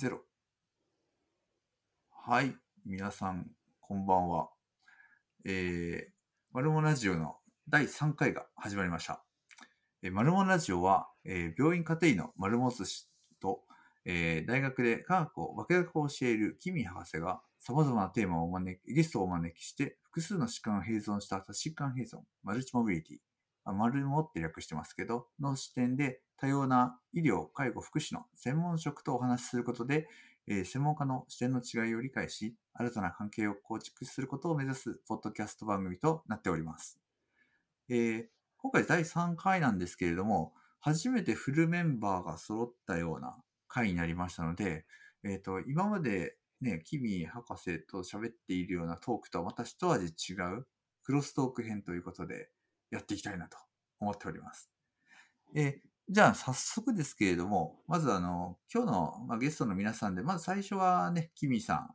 ゼロ。はい。皆さん、こんばんは。えー、マルモラジオの第3回が始まりました。えーマルモラジオは、えー病院家庭医のマルモス氏と、えー大学で科学を、化学を教えるキミ博士が様々なテーマをお招き、ゲストをお招きして、複数の疾患を併存した多疾患併存、マルチモビリティ、あマルモって略してますけど、の視点で多様な医療、介護、福祉の専門職とお話しすることで、えー専門家の視点の違いを理解し、新たな関係を構築することを目指すポッドキャスト番組となっております。えー今回第3回なんですけれども、初めてフルメンバーが揃ったような回になりましたので、えっ、と、今までね、キミ博士と喋っているようなトークとはまた一味違うクロストーク編ということでやっていきたいなと思っております。えーじゃあ早速ですけれども、まずあの、今日の、まあ、ゲストの皆さんで、まず最初はね、キミさん。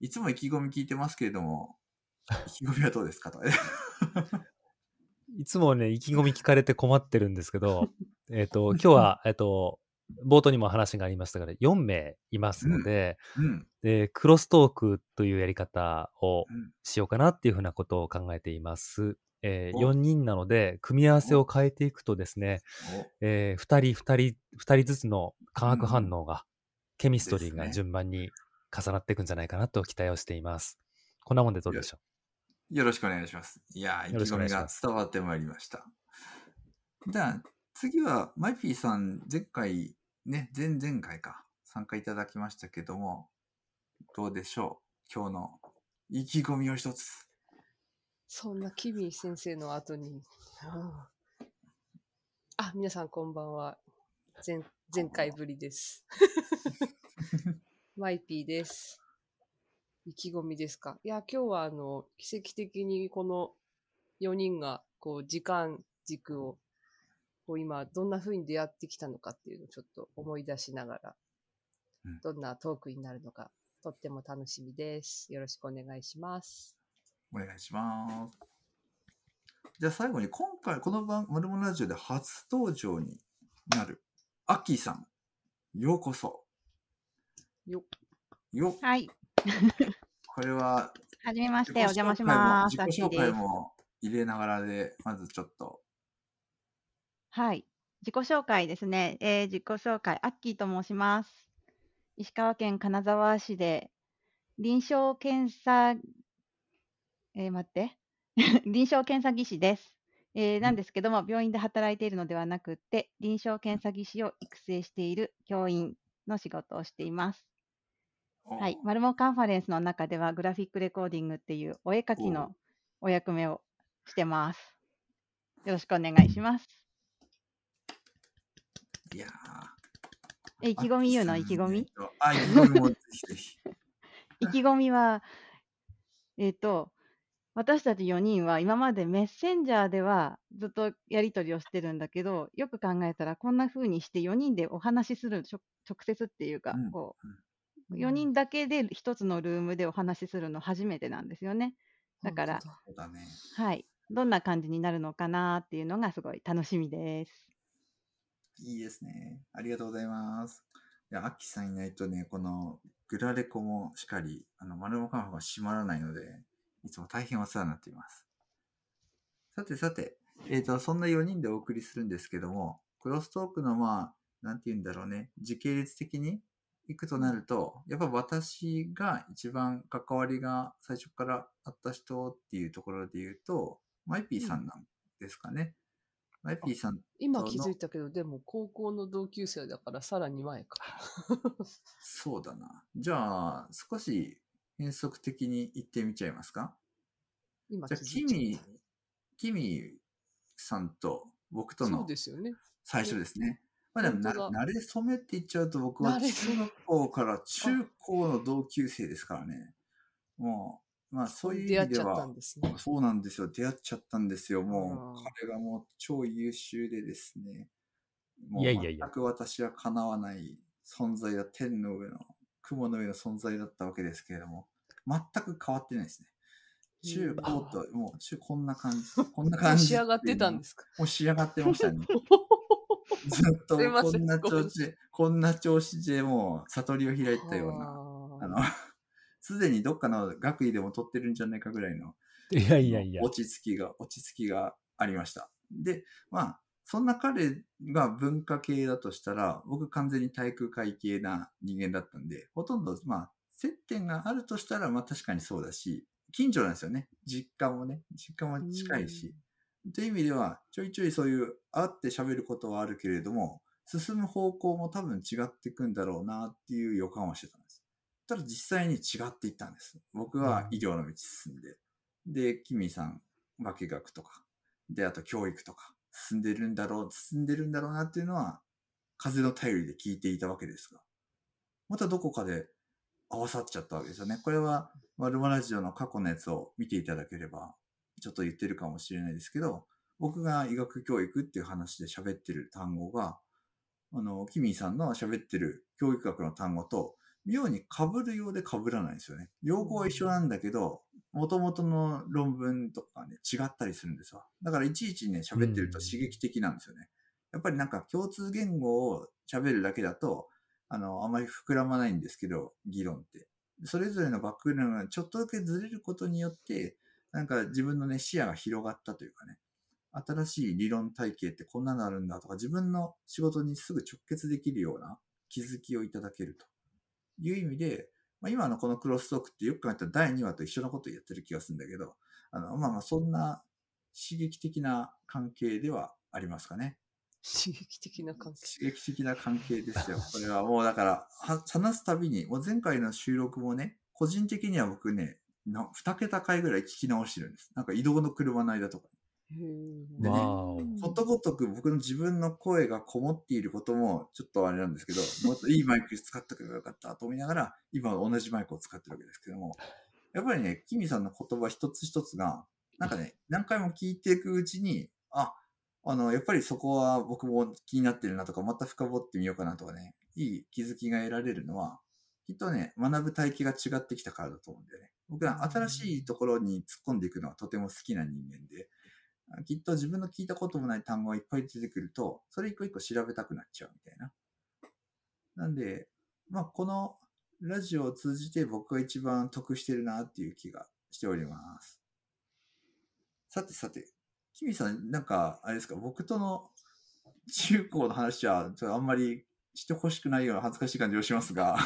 いつも意気込み聞いてますけれども、意気込みはどうですかと。いつもね、意気込み聞かれて困ってるんですけど、えっと、今日は、えっと、冒頭にも話がありましたが、4名いますので、うん。で、クロストークというやり方をうんしようかなっていうふうなことを考えています。えーお。4人なので、組み合わせを変えていくとですね、え2人、2人、2人ずつの化学反応が、ケミストリーが順番に重なっていくんじゃないかなと期待をしています。こんなもんでどうでしょよろしくお願いします。いやー、意気込みが伝わってまいりました。じゃあ、次は、マイピーさん、前回、ね、前々回か、参加いただきましたけども、どうでしょう？今日の意気込みを一つ。そんなキミ先生の後に。ああ、皆さんこんばんは。前前回ぶりです。マイピーです。意気込みですか？いや、今日はあの、奇跡的にこの4人が、こう、時間軸を、こう今、どんな風に出会ってきたのかっていうのをちょっと思い出しながらうん、どんなトークになるのか、とっても楽しみです。よろしくお願いします。お願いします。じゃあ最後に今回この番、マルモラジオで初登場になる、アッキーさん、ようこそ。よっよ、はい。これは、はじめまして、お邪魔します。自己紹。介も入れながらで、まずちょっと。はい。自己紹介ですね。えー自己紹介、アッキーと申します。石川県金沢市で臨床検査、えー待って。臨床検査技師です。えーなんですけども、病院で働いているのではなくって、臨床検査技師を育成している教員の仕事をしています。はい。マルモカンファレンスの中では、グラフィックレコーディングっていうお絵描きのお役目をしてます。よろしくお願いします。いやーえ、意気込み言うの？意気込み？意気込みもぜひぜひ。意気込みは、えっ、と、私たち4人は今までメッセンジャーではずっとやり取りをしてるんだけど、よく考えたらこんな風にして4人でお話しする、直接っていうかうん、こうんう、4人だけで1つのルームでお話しするの初めてなんですよね。だから本当だそうだね。はい。どんな感じになるのかなっていうのがすごい楽しみです。いいですね。ありがとうございます。いや、キーさんいないとね、このグラレコもしっかり、あの、丸モカンファが閉まらないので、いつも大変お世話になっています。さてさて、えっ、と、そんな4人でお送りするんですけども、クロストークのまあ、なんて言うんだろうね、時系列的に行くとなると、やっぱ私が一番関わりが最初からあった人っていうところで言うと、マイピーさんなんですかね。マイピーさん今気づいたけど、でも高校の同級生だからさらに前か。そうだな。じゃあ、少し変則的に言ってみちゃいますか？今じゃあ、キミ、キミさんと僕とのうですよね。最初ですね。まあでもな、慣れ初めって言っちゃうと僕は中学校から中高の同級生ですからね。もう、まあそういう意味では。そうなんですよ。出会っちゃったんですよ。もう彼がもう超優秀でですね。もういやいやいや全く私は叶わない存在だ。天の上の、雲の上の存在だったわけですけれども、全く変わってないですね。中高と、もう中こんな感じ。こんな感じ。仕上がってたんですか？もう仕上がってましたね。ずっとこんな調子で、こんな調子でもう悟りを開いたような、あの、すでにどっかの学位でも取ってるんじゃないかぐらいのいやいやいや。落ち着きが、落ち着きがありました。で、まあ、そんな彼が文化系だとしたら、僕完全に体育会系な人間だったんで、ほとんど、まあ、接点があるとしたら、まあ確かにそうだし、近所なんですよね。実家もね。実家も近いし。という意味では、ちょいちょいそういう会って喋ることはあるけれども、進む方向も多分違っていくんだろうなっていう予感はしてたんです。ただ実際に違っていったんです。僕は医療の道進んで。で、キミさん、化学とか、で、あと教育とか、進んでるんだろう、進んでるんだろうなっていうのは、風の頼りで聞いていたわけですが、またどこかで合わさっちゃったわけですよね。これは、ワルマラジオの過去のやつを見ていただければ、ちょっと言ってるかもしれないですけど、僕が医学教育っていう話で喋ってる単語が、あの、キミーさんの喋ってる教育学の単語と、妙に被るようで被らないんですよね。用語は一緒なんだけど、元々の論文とかね、違ったりするんですわ。だからいちいちね、喋ってると刺激的なんですよね。やっぱりなんか共通言語を喋るだけだと、あの、あまり膨らまないんですけど、議論って。それぞれのバックグラウンドがちょっとだけずれることによって、なんか自分のね、視野が広がったというかね、新しい理論体系ってこんなのあるんだとか、自分の仕事にすぐ直結できるような気づきをいただけるという意味で、まあ、今のこのクロストークってよく考えたら第2話と一緒のことをやってる気がするんだけど、あの、まあまあそんな刺激的な関係ではありますかね。刺激的な関係。刺激的な関係ですよ。これはもうだから、は話すたびに、もう前回の収録もね、個人的には僕ね、な2桁回ぐらい聞き直してるんです。なんか移動の車の間とか。でね。ことごとく僕の自分の声がこもっていることもちょっとあれなんですけど、もっといいマイク使ってくればよかったと思いながら、今同じマイクを使ってるわけですけども、やっぱりね、キミさんの言葉一つ一つが、なんかね、何回も聞いていくうちに、あ、あの、やっぱりそこは僕も気になってるなとか、また深掘ってみようかなとかね、いい気づきが得られるのは、きっとね、学ぶ体系が違ってきたからだと思うんだよね。僕は新しいところに突っ込んでいくのはとても好きな人間で、きっと自分の聞いたこともない単語がいっぱい出てくると、それ一個一個調べたくなっちゃうみたいな。なんで、まあ、このラジオを通じて僕が一番得してるなっていう気がしております。さてさて、キミさん、なんか、あれですか、僕との中高の話は、あんまりしてほしくないような恥ずかしい感じがしますが、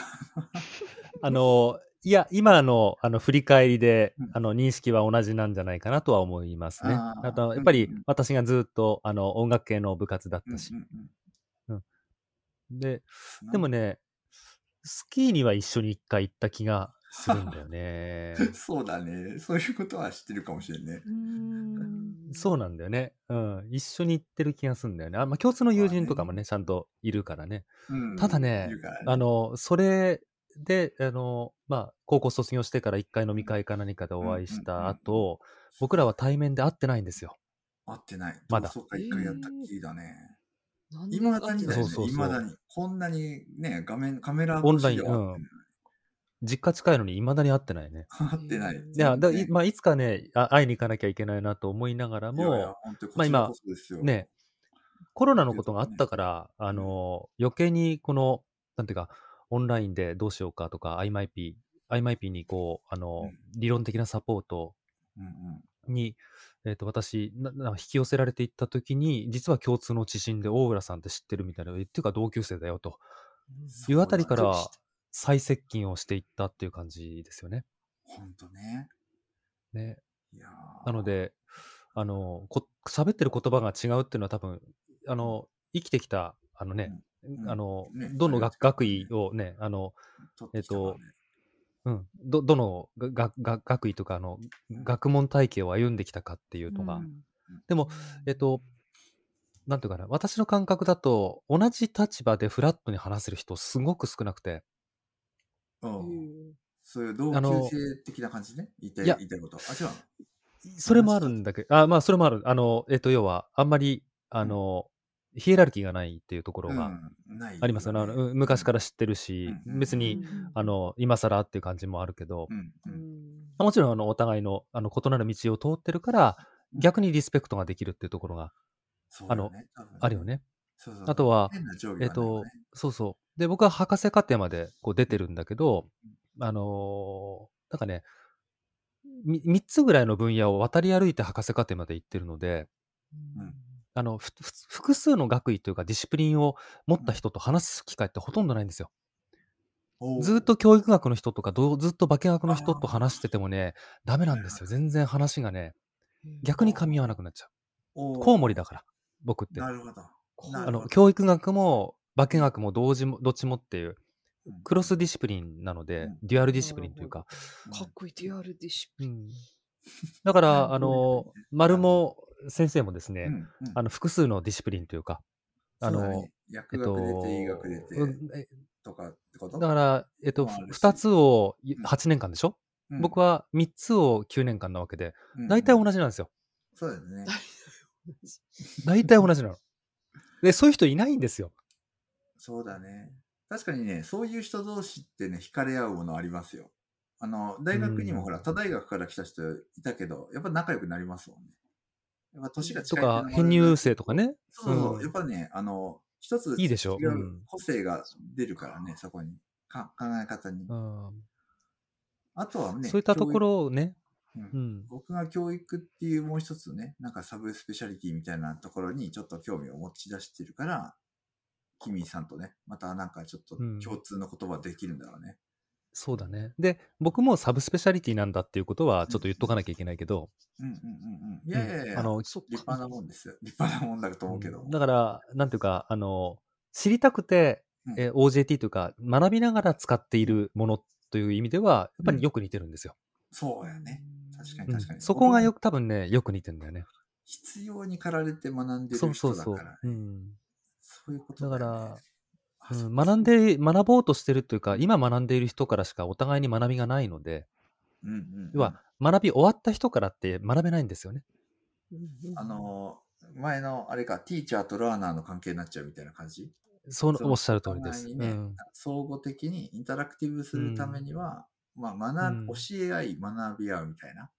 あの、いや、今のあの振り返りでうん、あの認識は同じなんじゃないかなとは思いますね。あと、やっぱり私がずっとあの音楽系の部活だったし。で、うんでもね、スキーには一緒に一回行った気がするんだよね。そうだね。そういうことは知ってるかもしれんね。うーんそうなんだよね。うん。一緒に行ってる気がするんだよね。あまあ、共通の友人とかもね、ちゃんといるからね。うんただねあの、それで、あの、まあ、高校卒業してから一回飲み会か何かでお会いした後、僕らは対面で会ってないんですよ。会ってない。まだそうか、一回やったっきりだね。いまだにだよね。いまだに。こんなにね、画面、カメラオンライン越しでは会ってない実家近いのに未だに会ってないね。会ってない。いいや、だまあ、いつかねあ、会いに行かなきゃいけないなと思いながらも、まあ今ね、コロナのことがあったから、あの、余計にこの、なんていうか、オンラインでどうしようかとか、IMIP、IMIP にこう、あの、うん理論的なサポートうんうんに、えっ、と、私な、な引き寄せられていったときに、実は共通の知人で大浦さんって知ってるみたいな、っていうか同級生だよというあたりからだね再接近をしていったっていう感じですよね。本当ね。ね。なの、で、あの、こ喋ってる言葉が違うっていうのは多分、あの、生きてきた、あのね、うんあの、ねどの学学位をね、あの、取ってきたからね。うん、ど、どのががが学位とか、あの、学問体系を歩んできたかっていうのが、うん。でも、えっと、なんていうかな、私の感覚だと、同じ立場でフラットに話せる人、すごく少なくて、うん。そういう同あの級生的な感じね。言いたい言いたいこと。あ、違うの。それもあるんだけど、あ、まあ、それもある。あの、えっと、要は、あんまり、あの、ヒエラルキーがないっていうところがありますよね。あのうん昔から知ってるし、うん別に、あの、今更っていう感じもあるけどう、んううん。んもちろん、あの、お互いの、あの、異なる道を通ってるから、逆にリスペクトができるっていうところがそうだよねあるよね。そうそう。あとは変な定規えっとそうそう。で、僕は博士課程までこう出てるんだけど、あのーなんかね、み3つぐらいの分野を渡り歩いて博士課程まで行ってるので、うんあの、ふふ複数の学位というかディシプリンを持った人と話す機会ってほとんどないんですよ。ずっと教育学の人とか、どうずっと化学の人と話しててもね、ダメなんですよ。全然話がね、逆に噛み合わなくなっちゃう。コウモリだから、僕って。なるほど。なあの、教育学も化学も同時も、どっちもっていう、うん。 cross discipline なので、うん。 dual discipline というか。かっこいい、 dual discipline。うん。だから、あの、マルモ先生もですね、うんうんあの、複数の discipline というか、あの、ねえ薬学出て、医学出てとかってこと？だから、えっと、もあるし2つをうん8年間でしょ、うん僕は3つを9年間なわけで、うん大体同じなんですよ。そうだよね。大体同じなの。で、そういう人いないんですよ。そうだね。確かにね、そういう人同士ってね、惹かれ合うものありますよ。あの、大学にもほら、うん他大学から来た人いたけど、やっぱ仲良くなりますもんね。やっぱ年がと近いっていうのもある、か編入生とかね。そうそう、うん。やっぱね、あの、一つ違ううん。個性が出るからね、そこに。か考え方に。うん。あとはね、そういったところをね、うん。うん、僕が教育っていうもう一つね、なんかサブスペシャリティみたいなところにちょっと興味を持ち出してるから、キミさんとね、またなんかちょっとうん。共通の言葉できるんだろうね。そうだね。で、僕もサブスペシャリティなんだっていうことはちょっと言っとかなきゃいけないけど、うんうんうんうん。いやいやいや、あのそっか立派なもんですよ。立派なもんだと思うけど。だから、なんていうか、あの、知りたくて、うんえー OJT というか、学びながら使っているものという意味では、やっぱりよく似てるんですよ。そうやね。確かにうん確かに。そこがよく。く、多分ね、よく似てるんだよね。必要に駆られて学んでそうるそうそう人だから。。うんそういうことだよね。だからあそううん、学んで、学ぼうとしてるというか、今学んでいる人からしかお互いに学びがないので、うんうんうん要は、学び終わった人からって学べないんですよね。あのー、前のあれか、ティーチャーとラーナーの関係になっちゃうみたいな感じ？そのおっしゃる通りです。ねうん総合的にインタラクティブするためには、まあ学うん教え合い、学び合うみたいな。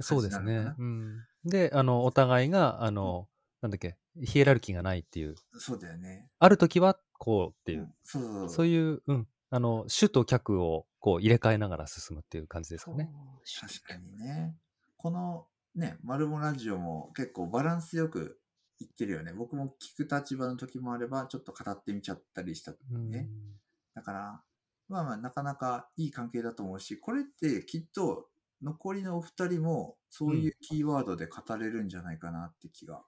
そうですね。うん、で、あの、お互いが、あの、なんだっけ、ヒエラルキーがないっていう、そうだよね。ある時はこうっていう、そういう、うん、あの、主と客をこう入れ替えながら進むっていう感じですかね。確かにね。このね、マルモラジオも結構バランスよく言ってるよね。僕も聞く立場の時もあれば、ちょっと語ってみちゃったりしたうんね。だから、まあまあ、なかなかいい関係だと思うし、これってきっと残りのお二人もそういうキーワードで語れるんじゃないかなって気が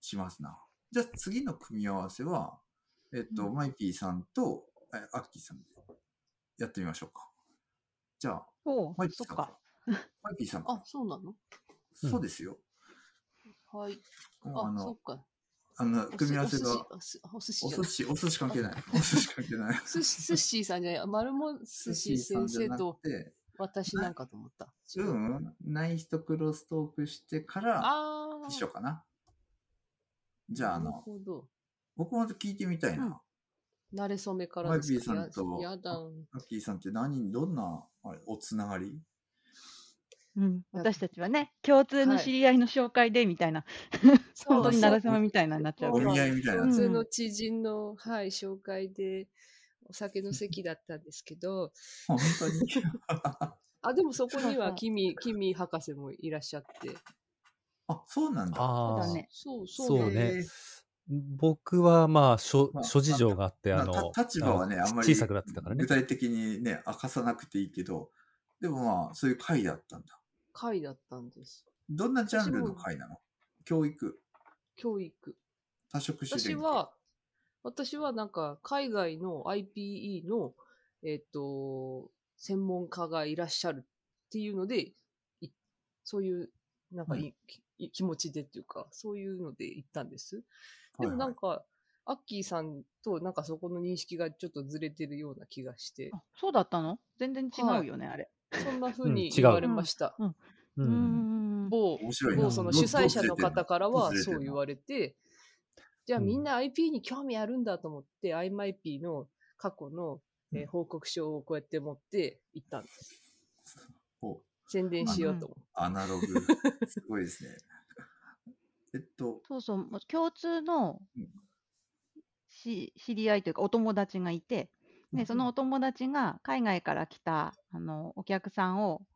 しますな。じゃあ次の組み合わせは、えっと、うんマイピーさんとえアッキーさんでやってみましょうか。じゃあ、マイピーさんか。マイピーさんか あ、そうなの？うんそうですよ。はい。もうああ、そのっ、か。あの、組み合わせが、お寿司お寿司お寿司関係ない。お寿司関係ない。寿司 寿司さんじゃない、丸も寿司先生と私なんかと思った。違う、うんない人クロストークしてから。一緒かな。じゃあ、あなるの、ほど。僕も聞いてみたいな。慣れ初めからマイピーさんとややだん。アッキーさんって何、どんな、あれおつながり？うん、私たちはね、共通の知り合いの紹介でみたいな、本当になならさまみたいなになっちゃう。お見合いみたいなうん普通の知人の、はい、紹介で、お酒の席だったんですけど、本当に？あ、でもそこにはそうそうキミ、キミ博士もいらっしゃって。あ、そうなんだ。ああ、そうだねそうそう。そうね。僕はまあ諸、まあ諸事情があって、あまあの、た立場はね、あんまり小さくなってたからね具。体的にね、明かさなくていいけど、でもまあ、そういう会だったんだ。会だったんです。どんなジャンルの会なの？教育、教育。多職種。私は、私はなんか海外の IPE の、えっ、と、専門家がいらっしゃるっていうので、いそういう、なんかい、い気持ちでっていうか、そういうので行ったんです。でもなんか、アッキーさんとなんかそこの認識がちょっとずれてるような気がして、あそうだったの？全然違うよね、あれ。そんな風うに言われました。うん。ん。某面白いな某その主催者の方からはそう言われて、じゃあうんみんな IP に興味あるんだと思って、IMIP の過去の、えーうん報告書をこうやって持って行ったんです。ほう宣伝しようと思って。アナログ。すごいですね。えっと、そうそう、もう共通のうん。し知り合いというかお友達がいて、で、そのお友達が海外から来た、あの、お客さんを、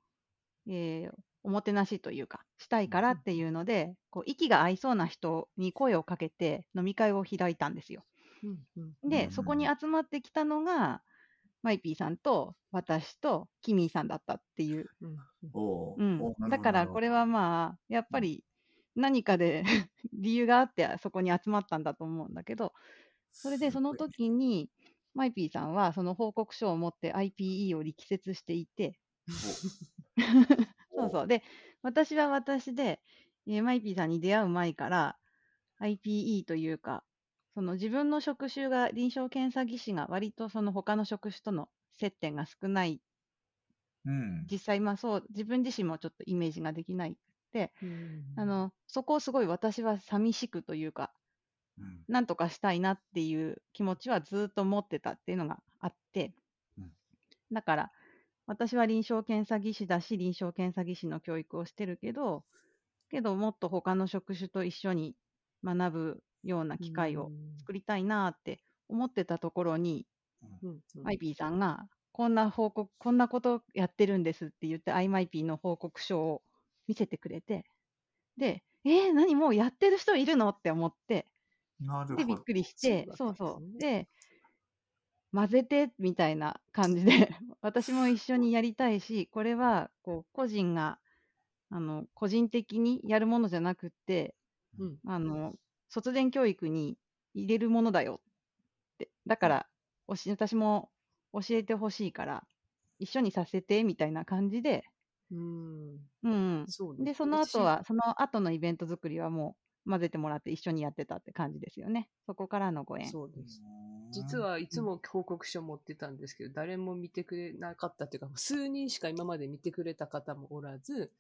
えーおもてなしというか、したいからっていうので、こう、息が合いそうな人に声をかけて飲み会を開いたんですよ。うんうん。で、うんそこに集まってきたのが、マイピーさんと私とキミーさんだったっていう。うんうん。おー。うん。おーなるほど。だからこれはまあ、やっぱり何かで 理由があってそこに集まったんだと思うんだけど、それでその時に、マイピーさんはその報告書を持って IPE を力説していて、そうそう。で、私は私で、えーマイピーさんに出会う前から、IPE というか、その自分の職種が臨床検査技師が割とその他の職種との接点が少ない、うん。実際まあそう、自分自身もちょっとイメージができない。うんあの、そこをすごい私は寂しくというか、うん。なんとかしたいなっていう気持ちはずっと持ってたっていうのがあってうん、だから、私は臨床検査技師だし、臨床検査技師の教育をしてるけど、けどもっと他の職種と一緒に学ぶような機会を作りたいなって思ってたところに、うんうん。マイピーさんが、こんな報告、こんなことやってるんですって言って、アイマイピーの報告書を見せてくれて、で、えー、何もうやってる人いるの？って思って、で、なるほど。びっくりしそうてだっ、たんですそうそう。ねで、混ぜてみたいな感じで、私も一緒にやりたいし、これは、こう、個人が、あの、個人的にやるものじゃなくって、うんあの、卒伝教育に入れるものだよって。だから、私も教えてほしいから、一緒にさせて、みたいな感じで、うんうん。そうで、その後は、その後のイベント作りはもう混ぜてもらって一緒にやってたって感じですよね。そこからのご縁。そうです。実はいつも報告書持ってたんですけど、誰も見てくれなかったっていうか、数人しか今まで見てくれた方もおらず、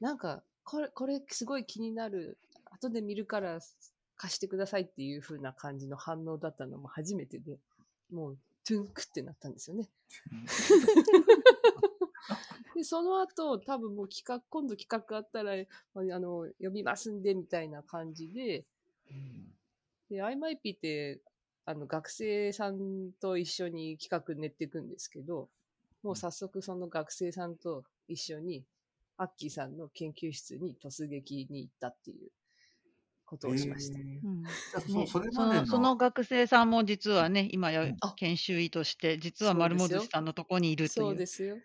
なんか、これ、これすごい気になる。後で見るから貸してくださいっていう風な感じの反応だったのも初めてで、もう、トゥンクってなったんですよね。で、その後、多分もう企画、今度企画あったら、あの、呼びますんで、みたいな感じで、で、IMIP って、あの、学生さんと一緒に企画練っていくんですけど、もう早速その学生さんと一緒に、アッキーさんの研究室に突撃に行ったっていうことをしました。えー。うん。そのそのその学生さんも実はね、今や研修医として、実は丸本さんのとこにいるという。そうですよ。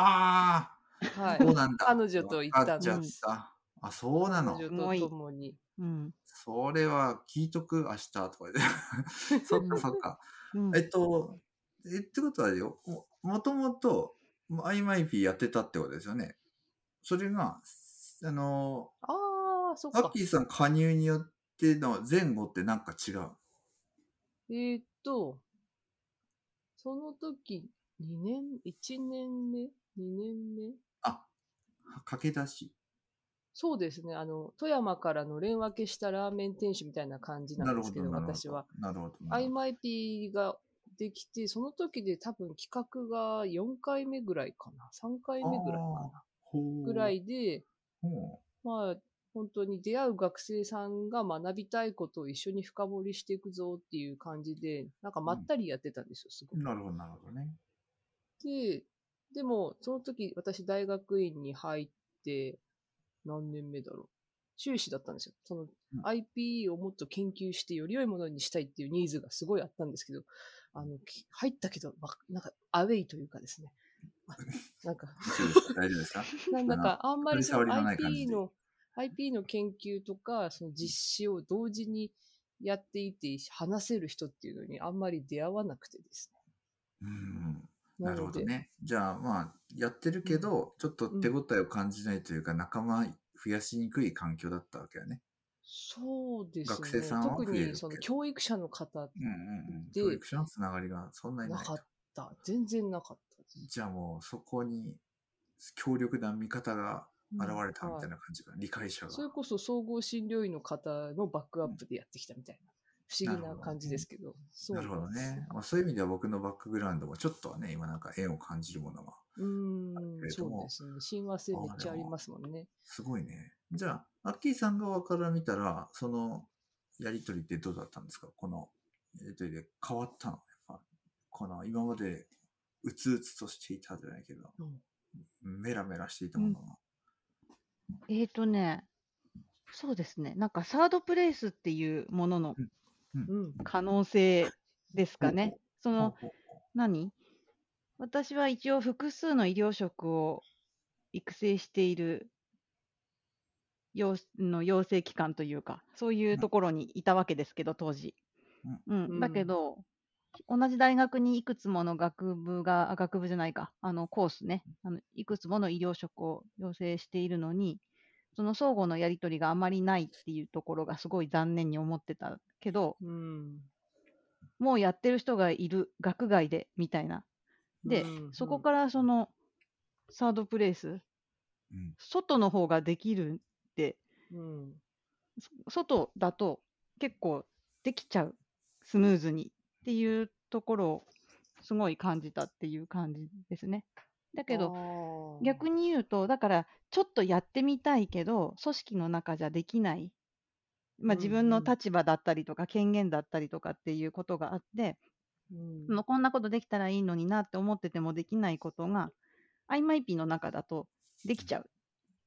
あはあ、そうい。なんだ。彼女と行ったわかっちゃった。あ、そうなの？彼。女と共に。うんそれは聞いとく、明日とかで。そっかそっか。うんえっと、え、ってことはよ、ももともと、IMIP やってたってことですよね。それが、あの、ああ、そっかアッキ。ーさん加入によっての前後ってなんか違う？えーっと、その時、2年、1年目？?2 年目？あ、駆け出し。そうですね。あの、富山からのれん分けしたラーメン店主みたいな感じななんですけど、ど。私は。。なるほど。IMIP ができて、その時で多分企画が4回目ぐらいかな。3回目ぐらいかな。ぐらいで、ほまあ、本当に出会う学生さんが学びたいことを一緒に深掘りしていくぞっていう感じで、なんかまったりやってたんですよ、すごう。く。なるほど、なるほどね。で、でも、その時、私大学院に入って、何年目だろう。修士だったんですよ。そのうん IPE をもっと研究してより良いものにしたいっていうニーズがすごいあったんですけど、あの、き入ったけど、わなんかアウェイというかですね。なんか、大丈夫ですか？なんだかあんまりその取り障りのない感じ IPE での、IPE の研究とか、その実施を同時にやっていて話せる人っていうのにあんまり出会わなくてですうん。ね。なるほどね。じゃあまあ、やってるけど、ちょっと手応えを感じないというか、仲間増やしにくい環境だったわけよね。そうですね。学生さんは特にその教育者の方うんうんうん。で教育者のつながりがそんなになかった。全然なかった。じゃあもうそこに強力な味方が現れたみたいはな感じが、理解者が。それこそ総合診療医の方のバックアップでやってきたみたいな、不思議な感じですけど。そうなるほどね。まあ、そういう意味では僕のバックグラウンドもちょっとはね、今なんか縁を感じるものがうーん、そけれどもうですね。親和性めっちゃありますもんね。すごいね。じゃあ、アッキーさん側から見たら、そのやりとりってどうだったんですか？このえっとで変わったの？やっぱ、この今までうつうつとしていたじゃないけど、メラメラしていたものが。えーとね、そうですね。なんかサードプレイスっていうもののうん。可能性ですかね。その、何？私は一応複数の医療職を育成している養の養成機関というか、そういうところにいたわけですけど、当時。うん、だけど、同じ大学にいくつもの学部が、あ学部じゃないか、あのコースね。あの、いくつもの医療職を養成しているのに、その相互のやり取りがあまりないっていうところがすごい残念に思ってたけど、うん。もうやってる人がいる、学外でみたいな。で、うんそこからそのサードプレイス、うん外の方ができるって、うん。そ外だと結構できちゃう、スムーズにっていうところをすごい感じたっていう感じですね。だけど、ど逆に言うと、だからちょっとやってみたいけど、組織の中じゃできない、まあ、うん自分の立場だったりとか、権限だったりとかっていうことがあって、うんそのこんなことできたらいいのになって思っててもできないことが、IMIP の中だとできちゃう。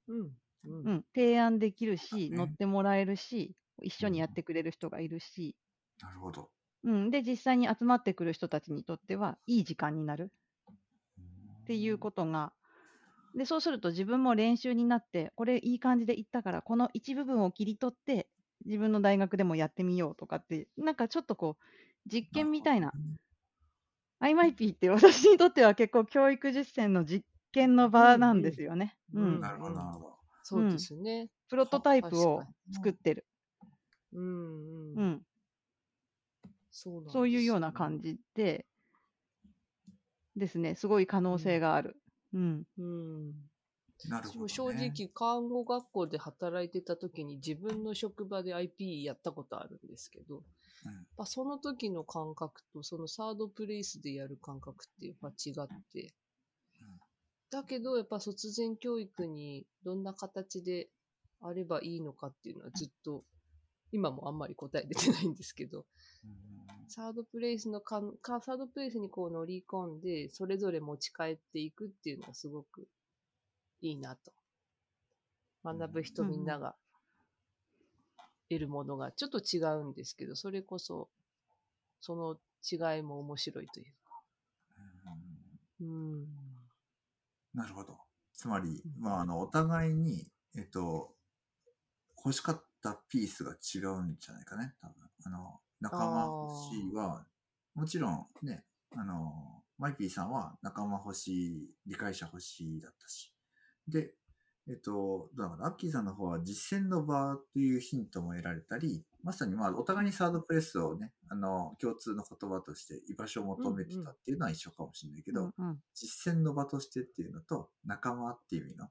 うん。う。うんん、提案できるし、ね乗ってもらえるし、一緒にやってくれる人がいるし、なるほど。うん、で、実際に集まってくる人たちにとっては、いい時間になるっていうことが、で、そうすると自分も練習になって、これいい感じでいったから、この一部分を切り取って、自分の大学でもやってみようとかって、なんかちょっとこう、実験みたいな、IMIP って私にとっては結構教育実践の実験の場なんですよね。ううんん。なるほど、なるほど。そうですね。プロトタイプを作ってる。うんうん。うん。そういうような感じで、ですね、すごい可能性がある。うん。うん。なるほど、ね。正直、看護学校で働いてた時に自分の職場で IP やったことあるんですけど、うんやっぱその時の感覚とそのサードプレイスでやる感覚ってやっぱ違ってうん、だけどやっぱ卒前教育にどんな形であればいいのかっていうのはずっと今もあんまり答え出てないんですけど、サードプレイスのかんか、サードプレイスにこう乗り込んで、それぞれ持ち帰っていくっていうのがすごくいいなと。学ぶ人うんみんなが得るものがちょっと違うんですけど、それこそ、その違いも面白いというか。うんうん。なるほど。つまり、うんまあ、あの、お互いに、えっと、欲しかったピースが違うんじゃないかね、多分。あの、仲間欲しいは、もちろんね、あの、マイピーさんは仲間欲しい、理解者欲しいだったし。で、えっと、どうなのかな、アッキーさんの方は実践の場というヒントも得られたり、まさにまあ、お互いにサードプレスをね、あの、共通の言葉として居場所を求めてたっていうのは一緒かもしれないけど、うんうん実践の場としてっていうのと仲間っていう意味の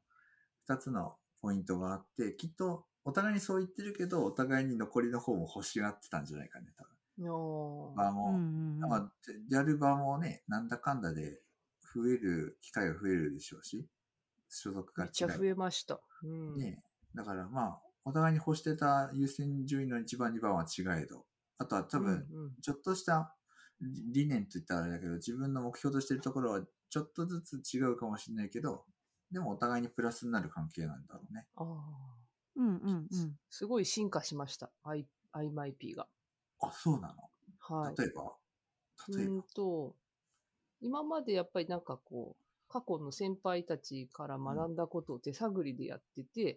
二つのポイントがあって、きっとお互いにそう言ってるけど、お互いに残りの方も欲しがってたんじゃないかね、多分。おー場も、うんうんやる場もね、なんだかんだで増える、機会が増えるでしょうし、所属が違う。めっちゃ増えました。うん。ねだからまあ、お互いに欲してた優先順位の1番、2番は違えど、あとは多分、ちょっとした理理念と言ったらあれだけど、自分の目標としてるところはちょっとずつ違うかもしれないけど、でもお互いにプラスになる関係なんだろうね。ああ。うんうんうん。すごい進化しました。I、IMIP が。あ、そうなはいの。例えば？例えば？うーんと、今までやっぱりなんかこう、過去の先輩たちから学んだことを手探りでやってて、うん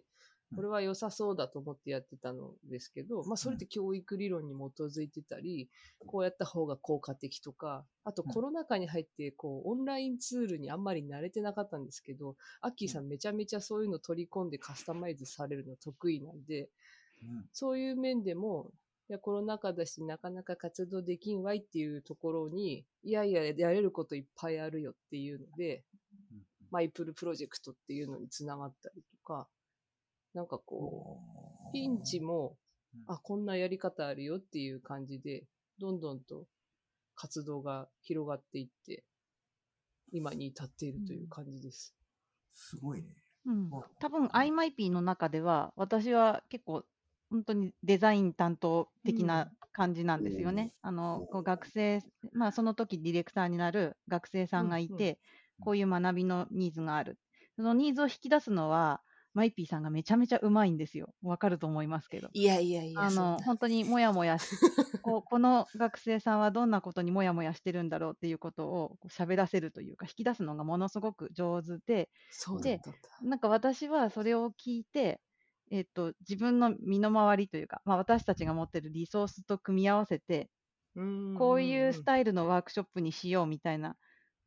これは良さそうだと思ってやってたのですけど、まあそれって教育理論に基づいてたり、こうやった方が効果的とか、あとうん。コロナ禍に入ってこうオンラインツールにあんまり慣れてなかったんですけど、アッキーさんめちゃめちゃそういうの取り込んでカスタマイズされるの得意なんで、うん。そういう面でも、いや、コロナ禍だし、なかなか活動できんわいっていうところに、いやいや、やれることいっぱいあるよっていうので、うん。マイプルプロジェクトっていうのにつながったりとか、なんかこう、ピンチもうん、あ、こんなやり方あるよっていう感じで、どんどんと活動が広がっていって、今に至っているという感じです。すごいね。うんあ多分 IMIP の中では、私は結構、本当にデザイン担当的うんな感じなんですよね。あの、こう学生、まあその時ディレクターになる学生さんがいうんうんて、こういう学びのニーズがある。そのニーズを引き出すのは、マイピーさんがめちゃめちゃうまいんですよ。わかると思いますけど。いやいやいや、あの、本当にもやもやし、こうこの学生さんはどんなことにもやもやしてるんだろうっていうことを喋らせるというか、引き出すのがものすごく上手で、で。なんか私はそれを聞いて、えっと、自分の身の回りというか、まあ、私たちが持ってるリソースと組み合わせて、うんこういうスイタイルのワークショップにしようみたいな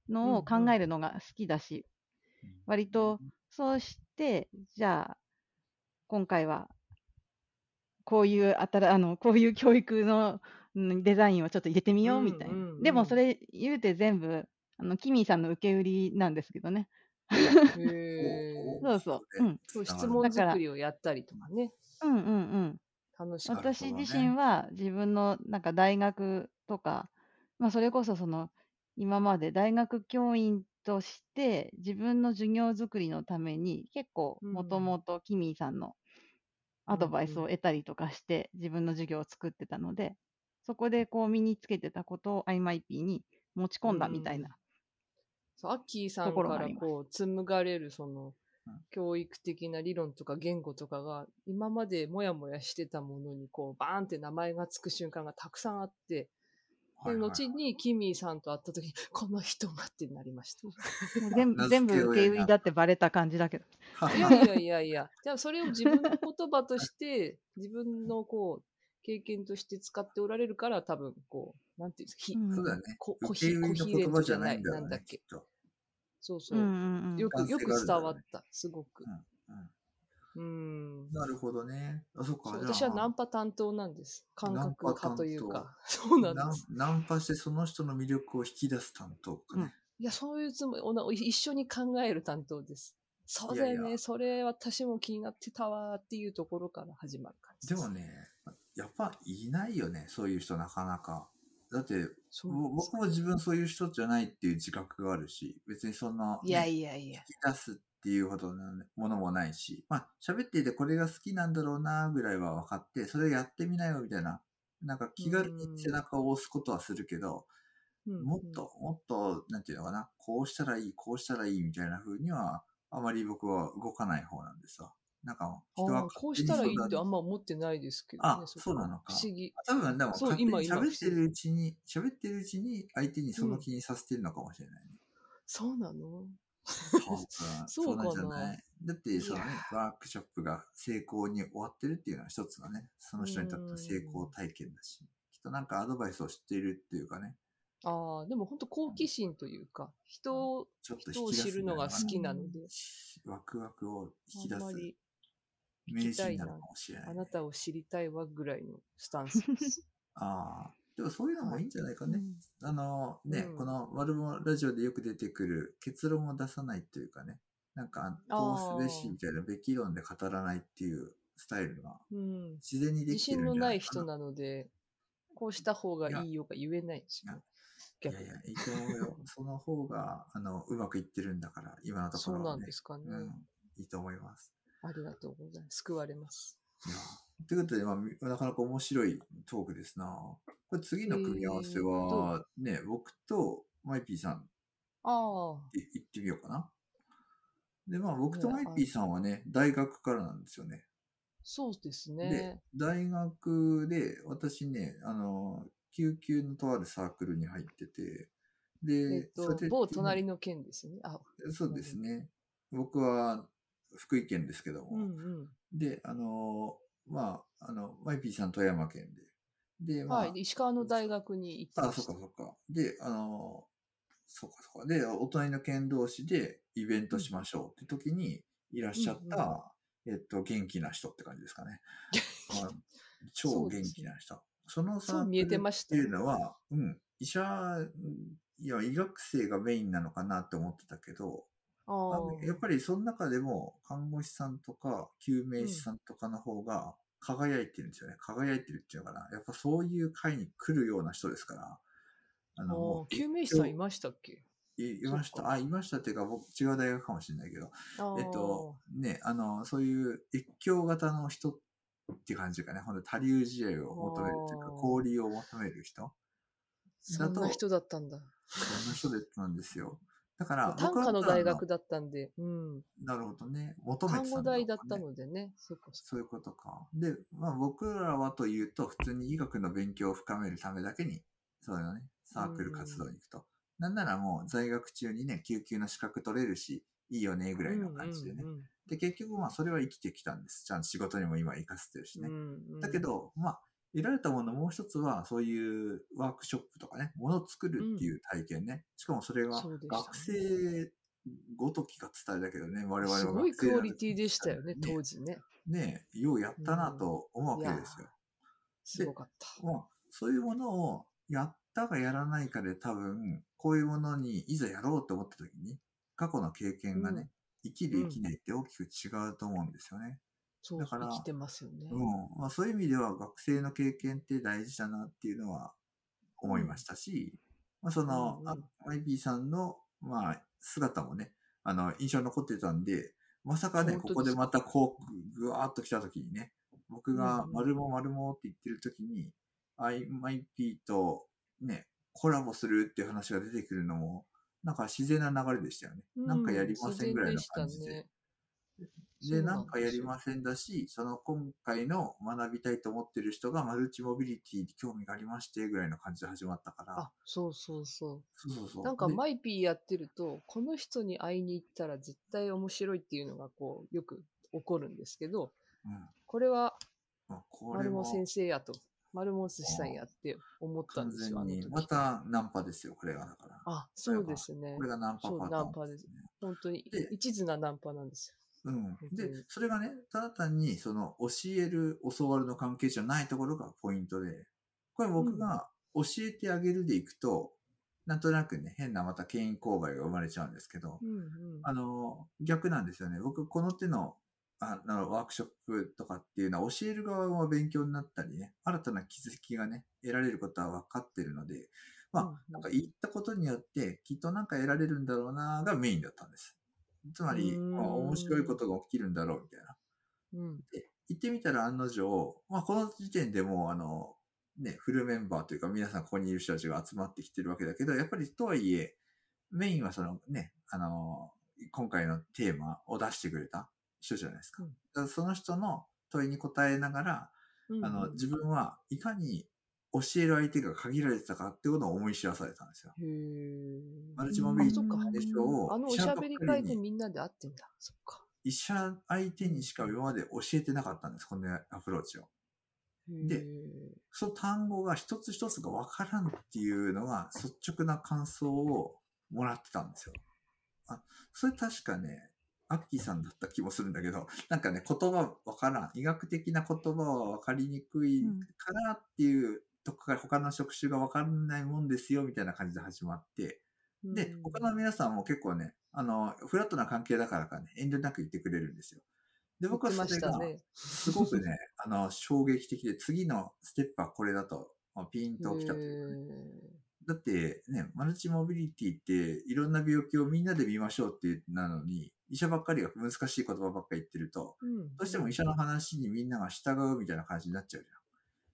のをうんうん考えるのが好きだし、割とそうして、じゃあ、今回は、こういうあたらあの、こういう教育のうんデザインをちょっと入れてみようみたいな。うんうんうんでもそれ言うて全部、あのキミーさんの受け売りなんですけどね。へーそうそう。うん。そう質問作りをやったりとかね。うんうんうん。楽しかった。私自身は自分のなんか大学とか、まあ、それこそその今まで大学教員として自分の授業作りのために結構うんもともとキミーさんのアドバイスを得たりとかして自分の授業を作ってたので、そこでこう身につけてたことを IMIP に持ち込んだみたいな。そうアッキーさんからこう紡がれるそのうん。教育的な理論とか言語とかが今までもやもやしてたものにこうバーンって名前がつく瞬間がたくさんあって、で、後にキミーさんと会った時に、この人がってなりました。全部全部受け売りだってバレた感じだけど。いやいやいやいや、じゃあそれを自分の言葉として、自分のこう、経験として使っておられるから、多分こう、なんていうんですか、ひうんそうだね。こ受け売りの言葉じゃないなんだっけそうそう。よく、よく伝わった、すごく。うんうん。なるほどね。あ、そっか。私はナンパ担当なんです。感覚派という担か。そうなんナンです。ナンパしてその人の魅力を引き出す担当かね。いや、そういうつもり、おな一緒に考える担当です。そうだよね。いやいやそれ私も気になってたわっていうところから始まる感じです。でもね、やっぱいないよね、そういう人なかなか。だって、僕も自分そういう人じゃないっていう自覚があるし、別にそんな、ね、いやいやいや。引き出すっていうほどのものもないし、まあ、喋っていてこれが好きなんだろうなぐらいは分かって、それやってみなよみたいな、なんか気軽に背中を押すことはするけど、うんもっと、もっと、なんていうのかな、こうしたらいい、こうしたらいいみたいな風には、あまり僕は動かない方なんですわ。なんか、人はこうしたらいいってあんまま思ってないですけどね。あこそうなのか不思議。多分でも、そう今喋ってるうちに、喋ってるうちに相手にその気にさせてるのかもしれないね。そうなの？そうかそうかな。なんじゃない。だって、そのねワークショップが成功に終わってるっていうのは一つのね、その人にとっての成功体験だし、きっとなんかアドバイスを知っているっていうかね、ああ、でも本当好奇心というか、人を、ちょっと人を知るのが好きなのみで、ワクワクを引き出す名人になるかもしれない、あなたを知りたいわぐらいのスタンスです。ああ、でもそういうのもいいんじゃないかね。うんあのね、うんこのワルモラジオでよく出てくる結論を出さないというかね、なんかあーこうすべしみたいなべき論で語らないっていうスタイルがうん。自然にで自きてるん信のなじゃないいかな。人なので、こうした方がいいよが言えないんですよ。いやいや、いいと思うよ。その方が、あの、うまくいってるんだから、今のとこそうろは、ね。なんですかね。うん、いいと思います。ありがとうございます。救われます。いやということで、まあみ、なかなか面白いトークですな。これ次の組み合わせは、ね、僕とマイピーさんああ。い行ってみようかな。で、まあ僕とねマイピーさんはね、大学からなんですよね。そうですでね。、大学で私ね、あの、救急のとあるサークルに入ってて、で、えっと某隣の県ですよね。あ、そうですね。僕は福井県ですけども。うんうん。で、あの、まあ、あの、マイピーさん富山県で。で、まあ、はい。石川の大学に行ってあ、ましたそっか。そっか。で、あの、そっかそっか。で、お隣の県同士でイベントしましょうって時にいらっしゃった、えっと、元気な人って感じですかね。まあ超元気な人。そのサークそう見えてルましたっていうのは、うん、医者、いや、医学生がメインなのかなって思ってたけど。やっぱりその中でも看護師さんとか救命士さんとかの方が輝いてるんですよね。輝いてるっていうのかな。やっぱそういう会に来るような人ですから。あの、救命士さんいましたっけ？いいました。あ、いましたっていうか、僕違う大学かもしれないけど、えっと、ね、あの、そういう越境型の人っていう感じかね。ほんと、他流試合を求めるというか、交流を求める人。そんな人だったんだ。そんな人だったんですよ。だから、短歌の大学だったんで、うん。なるほどね。求めてたん看護大だったねのでね。そっかそういうことか。で、まあ僕らはというと、普通に医学の勉強を深めるためだけに、そういうのね、サークル活動に行くと。なんならもう在学中にね、救急の資格取れるし、いいよね、ぐらいの感じでね。うんうんで、結局まあそれは生きてきたんです。ちゃんと仕事にも今活かせてるしね。うんうんだけど、まあ、得られたものもう一つは、そういうワークショップとかね、ものを作るっていう体験ね。しかもそれが学生ごときが伝えだけどね、我々はすごいクオリティィでしたよね、当時ね。ねえ、ようやったなと思うわけですよ。すごかった。まあ、そういうものをやったかやらないかで多分、こういうものにいざやろうと思った時に、過去の経験がね、生きる生きないって大きく違うと思うんですよね。そう、だから生きてますよね。うん。まあ、そういう意味では学生の経験って大事だなっていうのは思いましたし、まあ、その、うんうんあ IB さんの、まあ、姿もね、あの、印象に残ってたんで、まさかね、ここでまたこう、ぐわーっと来た時にね、僕が丸も丸もって言ってる時に、IMIP とね、コラボするっていう話が出てくるのも、なんか自然な流れでしたよね。うなんかやりませんぐらいの感じで。ねで、なんかやりすませんだし、その今回の学びたいと思ってる人がマルチモビリティに興味がありまして、ぐらいの感じで始まったから。あ、そうそうそ。そうそうそうう。なんかでマイピーやってると、この人に会いに行ったら絶対面白いっていうのがこう、よく起こるんですけど、うんこれはまあ、これも丸も先生やと、丸も寿司さんやって思ったん完ですよ、あの時。全に、またナンパですよ、これがだから。あ、そうですねこ。れがナンパパナンパです本当にで一途なナンパなんですうん。で、それがね、ただ単に、その、教える、教わるの関係じゃないところがポイントで、これ僕が教えてあげるでいくと、なんとなくね、変なまた権威勾配が生まれちゃうんですけど、よ。うんうん。あの、逆なんですよね。僕、この手の、あの、ワークショップとかっていうのは、教える側は勉強になったりね、新たな気づきがね、得られることは分かってるので、まあ、うんなんか言ったことによって、きっとなんか得られるんだろうながメインだったんです。つまり、まあ、面白いことが起きるんだろうみたいな。うん。で、行ってみたら案の定、まあ、この時点でもう、あの、ね、フルメンバーというか、皆さんここにいる人たちが集まってきてるわけだけど、やっぱりとはいえ、メインはそのね、あの、今回のテーマを出してくれた人じゃないですか。うんその人の問いに答えながら、うんあの、自分はいかに教える相手が限られてたかっていうことを思い知らされたんですよ。マルチモビリティでしょをあのおしゃべり会でみんなで会ってんだ。そっか。医者相手にしか今まで教えてなかったんです、このアプローチを。でその単語が一つ一つがわからんっていうのが率直な感想をもらってたんですよ。あ、それ確かね、アッキーさんだった気もするんだけど、なんかね、言葉わからん。医学的な言葉はわかりにくいからっていうとこから他の職種がわかんないもんですよみたいな感じで始まって、でう、ん他の皆さんも結構ね、あの、フラットな関係だからかね、遠慮なく言ってくれるんですよ。で、僕はそれが。すごくね、あの、衝撃的で、次のステップはこれだと、まあピンときたというかねだってね、マルチモビリティっていろんな病気をみんなで見ましょうってなのに、医者ばっかりが難しい言葉ばっかり言ってると、うんどうしても医者の話にみんなが従うみたいな感じになっちゃうじゃん。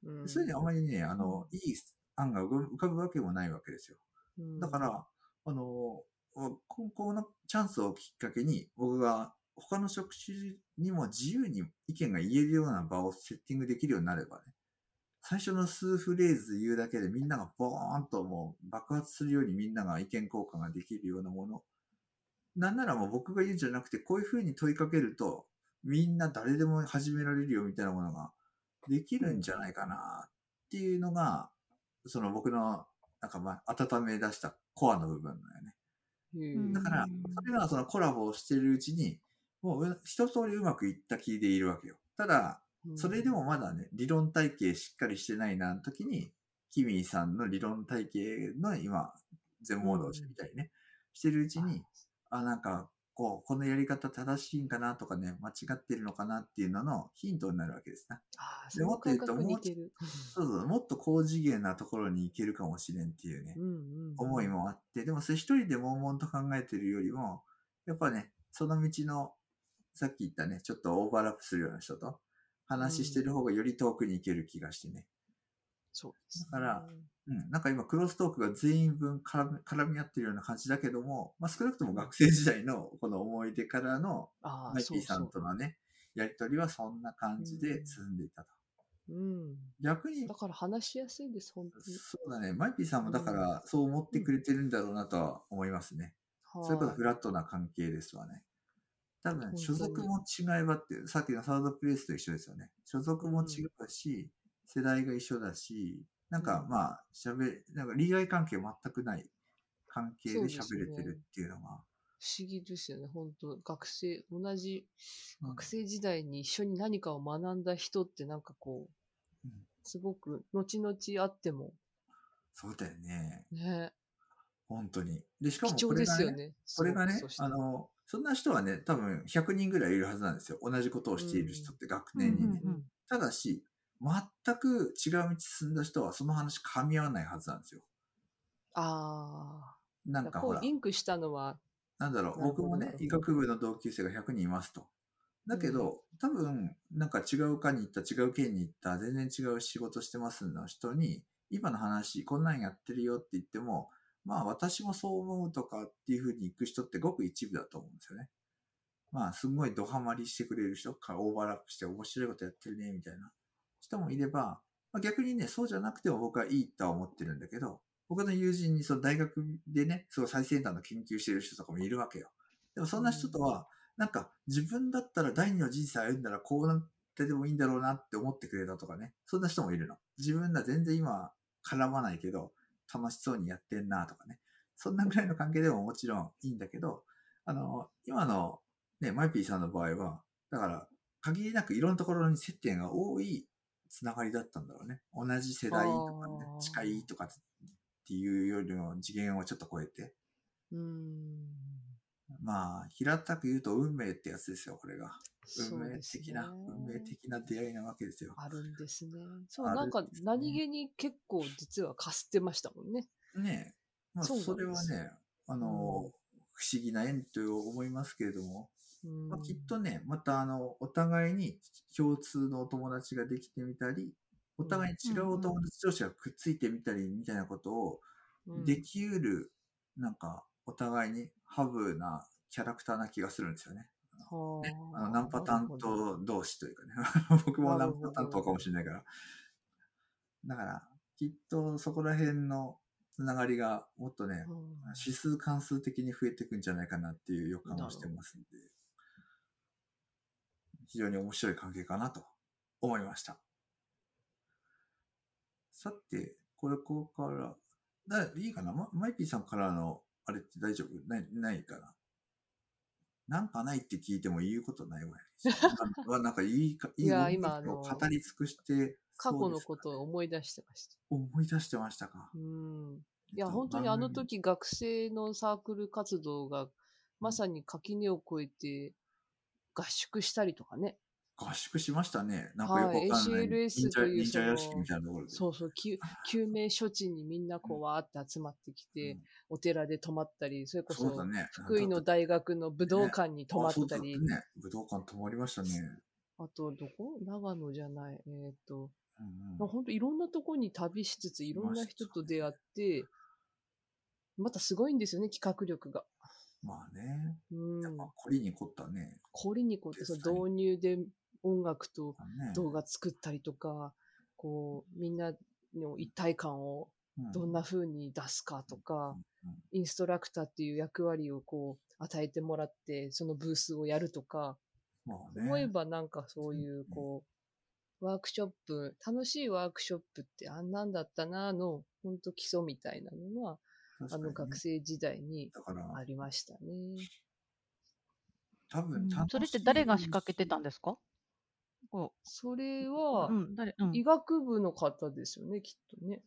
うんそれにあまりね、あの、いい案が浮かぶわけもないわけですよ。うんだから、あの、ここのチャンスをきっかけに、僕が他の職種にも自由に意見が言えるような場をセッティングできるようになればね、最初の数フレーズ言うだけでみんながボーンともう爆発するようにみんなが意見交換ができるようなもの。なんならもう僕が言うんじゃなくて、こういうふうに問いかけると、みんな誰でも始められるよみたいなものができるんじゃないかなっていうのが、その僕の、なんかまあ、温め出したコアの部分だよね。うんだから、それがそのコラボをしてるうちに、もう一通りうまくいった気でいるわけよ。ただ、それでもまだね、理論体系しっかりしてないな、時に、キミーさんの理論体系の今、全モードをしてみたりね、してるうちに、あ、なんか、こう、このやり方正しいんかなとかね、間違ってるのかなっていうののヒントになるわけですね。ああ、でもっと言うともう。そうそう、もっと高次元なところに行けるかもしれんっていうねう、んうん。思いもあって、でもそれ一人で悶々と考えてるよりも、やっぱね、その道の、さっき言ったね、ちょっとオーバーラップするような人と話してる方がより遠くに行ける気がしてね。そうです、だからうん。なんか今、クロストークが全員分絡み絡み合ってるような感じだけども、まあ少なくとも学生時代のこの思い出からのマイピーさんとのね、やりとりはそんな感じで進んでいたと。う。うん。逆にだ、から話しやすいです、本当に。そうだね、マイピーさんもだからそう思ってくれてるんだろうなとは思いますね。それこそフラットな関係ですわね。多分、所属も違えばって、さっきのサードプレイスと一緒ですよね。所属も違うし、世代が一緒だし、なんかうんまあ、喋、なんか利害関係全くない関係で喋れてるっていうのが、不思議ですよね、本当学生、同じうん学生時代に一緒に何かを学んだ人ってなんかこう、うんすごく後々あっても、そうだよね。ね、本当に。で、しかもこれがね、ですよね。これがねあの、そんな人はね、多分100人ぐらいいるはずなんですよ。同じことをしている人って学年にね。うんうんただし、全く違う道進んだ人はその話噛み合わないはずなんですよ。ああ、なんかほらこう、リンクしたのは、なんだろう、僕もね医学部の同級生が100人いますと。だけど、多分、なんか違う科に行った、違う県に行った、全然違う仕事してますの人に、今の話、こんなんやってるよって言っても、まあ私もそう思うとかっていうふうに行く人ってごく一部だと思うんですよね。まあ、すごいドハマりしてくれる人からオーバーラップして面白いことやってるね、みたいな人もいれば、まあ、逆にね、そうじゃなくても僕はいいとは思ってるんだけど、僕の友人にその大学でね、すごい最先端の研究してる人とかもいるわけよ。でもそんな人とは、なんか自分だったら第二の人生歩んだらこうなってでもいいんだろうなって思ってくれたとかね。そんな人もいるの。自分ら全然今絡まないけど、楽しそうにやってんなとかね。そんなぐらいの関係でももちろんいいんだけど、あの、今のね、マイピーさんの場合は、だから、限りなくいろんなところに接点が多いつながりだったんだろうね。同じ世代とかね近いとかっていうよりの次元をちょっと超えて。うーん、まあ、平たく言うと運命ってやつですよ、これが。運命的な、ね運命的な出会いなわけですよ。あるんですね。そう、あるなんか何気に結構実はかすってましたもんね。ねえ。まあ、それはね、あの、不思議な縁と思いますけれども、うんまあ、きっとね、またあの、お互いに共通のお友達ができてみたり、お互いに違うお友達同士がくっついてみたりみたいなことをうんできうる、なんか、お互いにハブなキャラクターな気がするんですよね。はね、ああの、ナンパ担当同士というかね。僕もナンパ担当かもしれないから。だから、きっとそこら辺のつながりがもっとね、うん。指数関数的に増えていくんじゃないかなっていう予感をしてますんで、非常に面白い関係かなと思いました。さて、これここから、だいいかな？ママイピーさんからの、あれって大丈夫？ない、ないかな？なんかないって聞いても言うことないわよ。は なんかいいか、いいや音今あの語り尽くして、過去のことを思い出してました。思い出してましたか？うん。いや、えっと本当にあの時学生のサークル活動がまさに垣根を越えて合宿したりとかね。合宿しましたね。なんかよくわかんない。はい ACLS というその屋敷みたいなところで。そうそう、救 救命処置にみんなこうわーって集まってきて、うんお寺で泊まったり、それこそ。福井の大学の武道館に泊まったり、あそうだね。武道館泊まりましたね。あとどこ？長野じゃない。えっ、と、うんまあ、本当いろんなとこに旅しつつ、いろんな人と出会って、またすごいんですよね、企画力が。まあね。うんやっぱ。凝りに凝ったね。凝りにこうって、その導入で音楽とね動画作ったりとか、こう、みんなの一体感をうんどんな風に出すかとか、うんインストラクターっていう役割をこう与えてもらって、そのブースをやるとか、まあね。思えばなんかそういうこう、ワークショップ、楽しいワークショップってあんなんだったなの、ほんと基礎みたいなのは、あの学生時代にありましたね。多うん。分楽しい、それって誰が仕掛けてたんですか？こそれう、は。医学部の方ですよね、きっとね。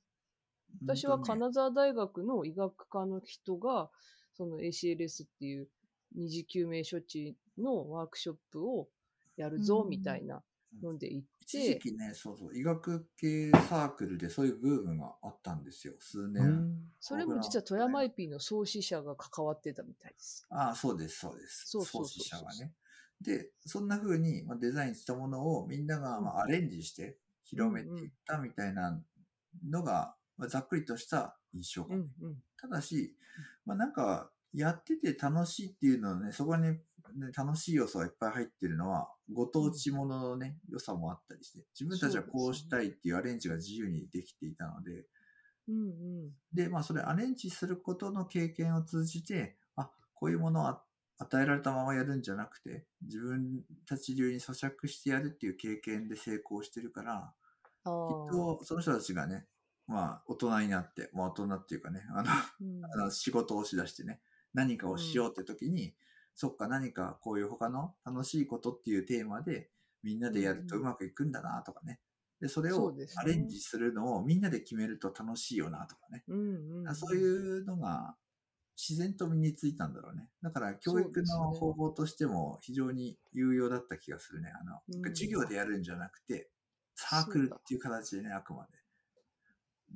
私は金沢大学の医学科の人が、その ACLS っていう二次救命処置のワークショップをやるぞ、うん。みたいなので行っ一時て、期ね、そうそう、医学系サークルでそういうブームがあったんですよ、数年。うんそれも実は富山 IP の創始者が関わってたみたいです。ああ、そうです、そうです。そうそうそう創始者がね。で、そんな風にまあデザインしたものをみんながまあアレンジして広めていったみたいなのが、まあ、ざっくりとした印象かもうんうん。ただし、まあなんか、やってて楽しいっていうのはね、そこにね、楽しい要素がいっぱい入ってるのは、ご当地もののね、良さもあったりして、自分たちはこうしたいっていうアレンジが自由にできていたので、うんうん。で、まあそれアレンジすることの経験を通じて、あ、こういうものは与えられたままやるんじゃなくて、自分たち流に咀嚼してやるっていう経験で成功してるから。きっとその人たちがね、まあ大人になって、まあ大人っていうかね、あの、うんあの仕事をしだしてね、何かをしようって時に、そっか何かこういう他の楽しいことっていうテーマでみんなでやるとうまくいくんだなとかね。で、それをアレンジするのをみんなで決めると楽しいよなとかね。うんうんうん。そういうのが自然と身についたんだろうね。だから教育の方法としても非常に有用だった気がするね。あの、うん授業でやるんじゃなくて、サークルっていう形でね、あくまで。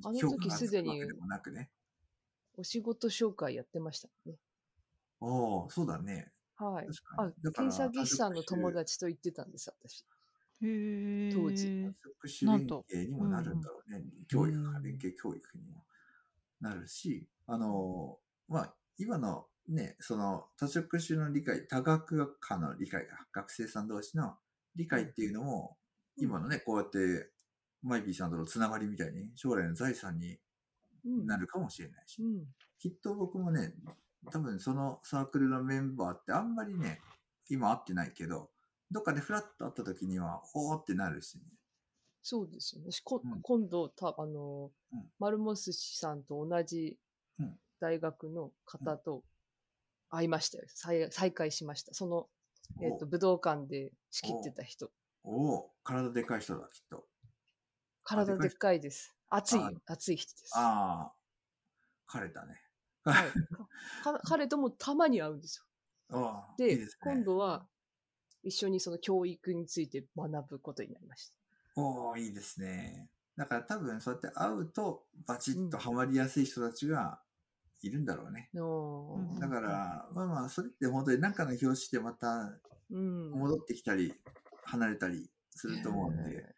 あの時すでに。お仕事紹介やってましたね。おおそうだね。はい。確かあに。だ、から検査技師さんの友達と行ってたんです、私。へえ。当時職種連携にもなるんだろうね。教育か、連携教育にもなるし、あの、まあ、今のね、その多職種の理解、多学科の理解が、学生さん同士の理解っていうのも、今のね、こうやって、マイピーさんとのつながりみたいに、将来の財産にうん。なるかもしれないし、うん。きっと僕もね、多分そのサークルのメンバーってあんまりね、今会ってないけど、どっかでフラッと会った時には、おーってなるしね。そうですよね。しこうん今度、たあの、うんマルモス氏さんと同じうん大学の方と会いましたよ。再再会しました。その、えっ、と、武道館で仕切ってた人。おお体でかい人だ、きっと。体でっかいです。熱いあ、熱い人です。ああ、彼だね。はい、彼ともたまに会うんですよ。でいいですね、今度は一緒にその教育について学ぶことになりました。おおいいですね。だから多分そうやって会うとバチッとハマりやすい人たちがいるんだろうね。のうんだから、まあまあ、それって本当に何かの表紙でまたうん。戻ってきたり、離れたりすると思うんで、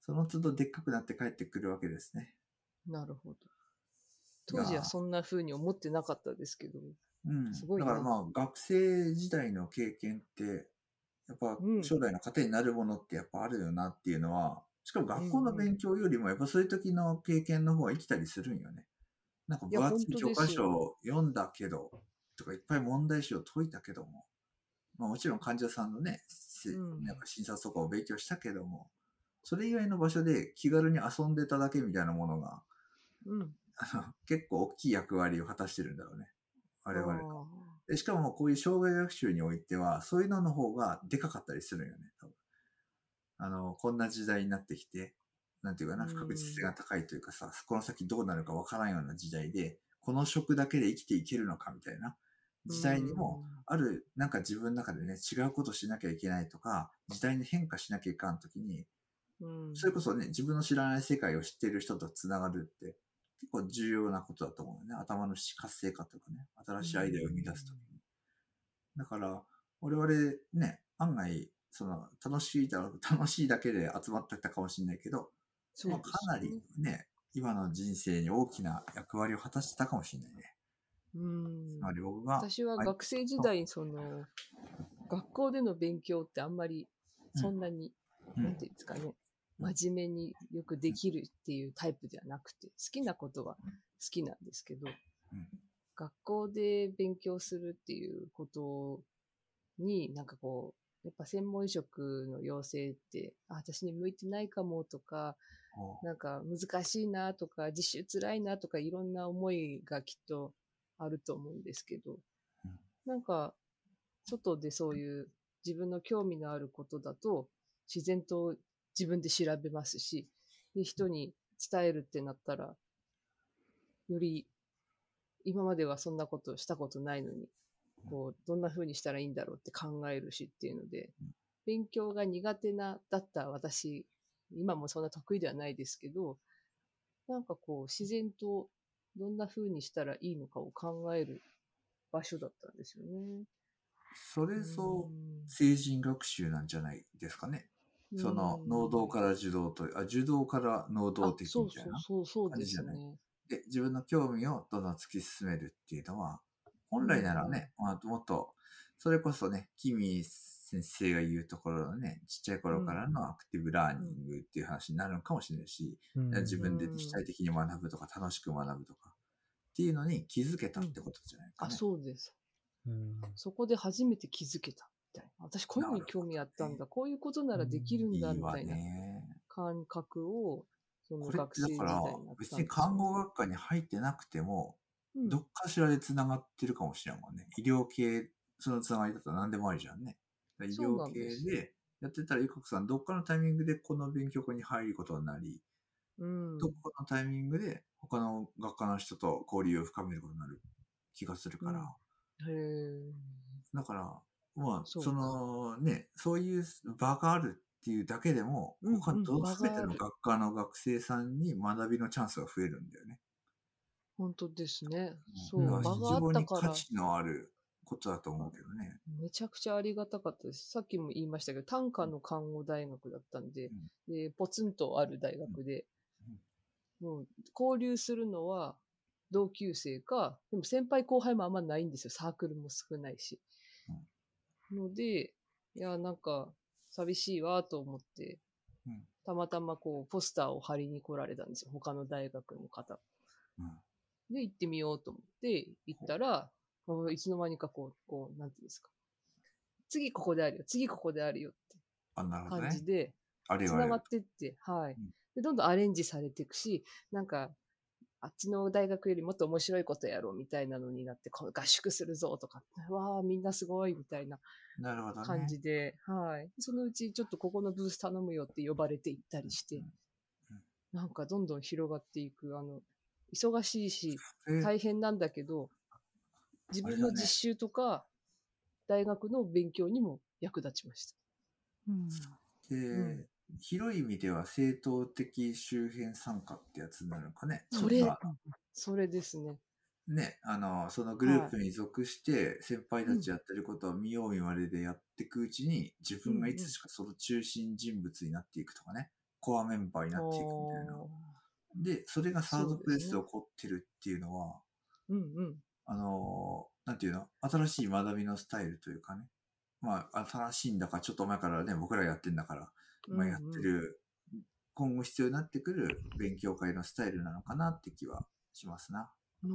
その都度でっかくなって帰ってくるわけですね。なるほど。当時はそんな風に思ってなかったですけど。うん。すごいなだからまあ、学生時代の経験って、やっぱうん将来の糧になるものってやっぱあるよなっていうのは、しかも学校の勉強よりもやっぱそういう時の経験の方が生きたりするんよね。なんか分厚い教科書を読んだけど、とかいっぱい問題集を解いたけども、まあもちろん患者さんのね、なんか診察とかを勉強したけども、それ以外の場所で気軽に遊んでただけみたいなものが、うん。あ の結構大きい役割を果たしてるんだろうね。我々が。あでしかもこういう障害学習においては、そういうのの方がでかかったりするよね、多分。あの、こんな時代になってきて、なんていうかな、うん不確実性が高いというかさ、この先どうなるかわからんような時代で、この職だけで生きていけるのかみたいなー時代にも、、ある、なんか自分の中でね、違うことしなきゃいけないとか、時代に変化しなきゃいかんときに、うん、それこそね、自分の知らない世界を知っている人とつながるって、結構重要なことだと思うよね。頭の活性化とかね、新しいアイデアを生み出すときに。だから、我々ね、案外、その、楽しいだろう、楽しいだけで集まってたかもしれないけど、まあそうですかなりね、今の人生に大きな役割を果たしてたかもしれないね。うん。つまり僕が、私ははい。学生時代、その、学校での勉強ってあんまり、そんなに、うん。なんていうんですかね、真面目によくできるっていうタイプではなくて、好きなことは好きなんですけど、うん。学校で勉強するっていうことに、なんかこう、やっぱ専門職の養成って、あ、私に向いてないかもとか、なんか難しいなとか、実習辛いなとか、いろんな思いがきっとあると思うんですけどうん、なんか、外でそういう自分の興味のあることだと、自然と自分で調べますし、で、人に伝えるってなったら、より、今まではそんなことしたことないのに、こう、どんな風にしたらいいんだろうって考えるしっていうので、勉強が苦手な、だった私今もそんな得意ではないですけど、なんかこう、自然とどんな風にしたらいいのかを考える場所だったんですよね。それぞうん成人学習なんじゃないですかね。その、能動から受動と、あ、受動から能動的そうみたいな。そうそうそうです感じじゃない？ね。で、自分の興味をどんどん突き進めるっていうのは、本来ならね、まあ、もっと、それこそね、キミ先生が言うところのね、ちっちゃい頃からのアクティブラーニングっていう話になるのかもしれないし、うん自分で主体的に学ぶとか、楽しく学ぶとか、っていうのに気づけたってことじゃないかあ、ね。そうです。うんそこで初めて気づけたみたいな。私こういうのに興味あったんだ。こういうことならできるんだみたいなね。感覚を、その学生時てだから代になったん、ですよ別に看護学科に入ってなくても、うんどっかしらで繋がってるかもしれんもんね。医療系、その繋がりだったら何でもありじゃんね。医療系んでやってたら、ゆかこさん、どっかのタイミングでこの勉強会に入ることになり、うんどっかのタイミングで他の学科の人と交流を深めることになる気がするから。へえ。だから、まあ、そのね、そういう場があるっていうだけでも、うんうん他の全ての学科の学生さんに学びのチャンスが増えるんだよね。本当ですね。そう、うん場非があった常にから、価値のあることだと思うけどね。めちゃくちゃありがたかったです。さっきも言いましたけど、短科の看護大学だったんで、でポツンとある大学で、もう交流するのは同級生か、でも先輩後輩もあんまないんですよ。サークルも少ないし。ので、いや、なんか、寂しいわと思ってうん、たまたまこう、ポスターを貼りに来られたんですよ。他の大学の方。うんで、行ってみようと思って、行ったら、もういつの間にかこう、こう、なんていうんですか。次ここであるよ、次ここであるよって感じ。で、あれはあれ繋がってって、はいうん。で、どんどんアレンジされていくし、なんか、あっちの大学よりもっと面白いことやろうみたいなのになって、この合宿するぞとか、わあ、みんなすごいみたいななるほどね。感じで、はい。そのうちちょっとここのブース頼むよって呼ばれて行ったりしてうん、なんかどんどん広がっていく、あの、忙しいし、え大変なんだけど、自分の実習とか、大学の勉強にも役立ちました。うんで、うん広い意味では正当的周辺参加ってやつになるのかね。それそれですね。ね、あの、そのグループに属して、先輩たちやってることを見よう見まねでやっていくうちに、自分がいつしかその中心人物になっていくとかね、コアメンバーになっていくみたいな。で、それがサードプレスで起こってるっていうのは、うんうん。あの、なんていうの？新しい学びのスタイルというかね。まあ、新しいんだから、ちょっと前からね、僕らやってんだから、まあ、やってる、今後必要になってくる勉強会のスタイルなのかなって気はしますな。うんう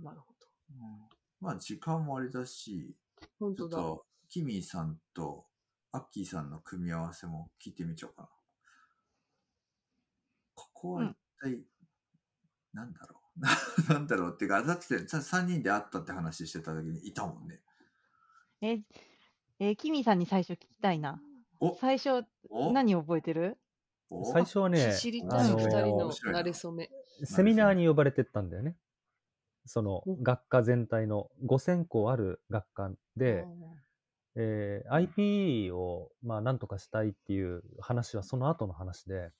ん。なるほど。うん、まあ、時間もあれだし、本当だ。ちょっと、キミーさんとアッキーさんの組み合わせも聞いてみちゃおうかな。ここは一体、なんだろう？なんだろうっていうか、だってさ3人で会ったって話してた時にいたもんね。え、えーキミさんに最初聞きたいな。お。最初、お。何覚えてる？お。最初はね、知りたい、あの二人の面白いな慣れ初め。セミナーに呼ばれてったんだよね。そのお。学科全体の5000校ある学科で、えー IP をまあなんとかしたいっていう話はその後の話で、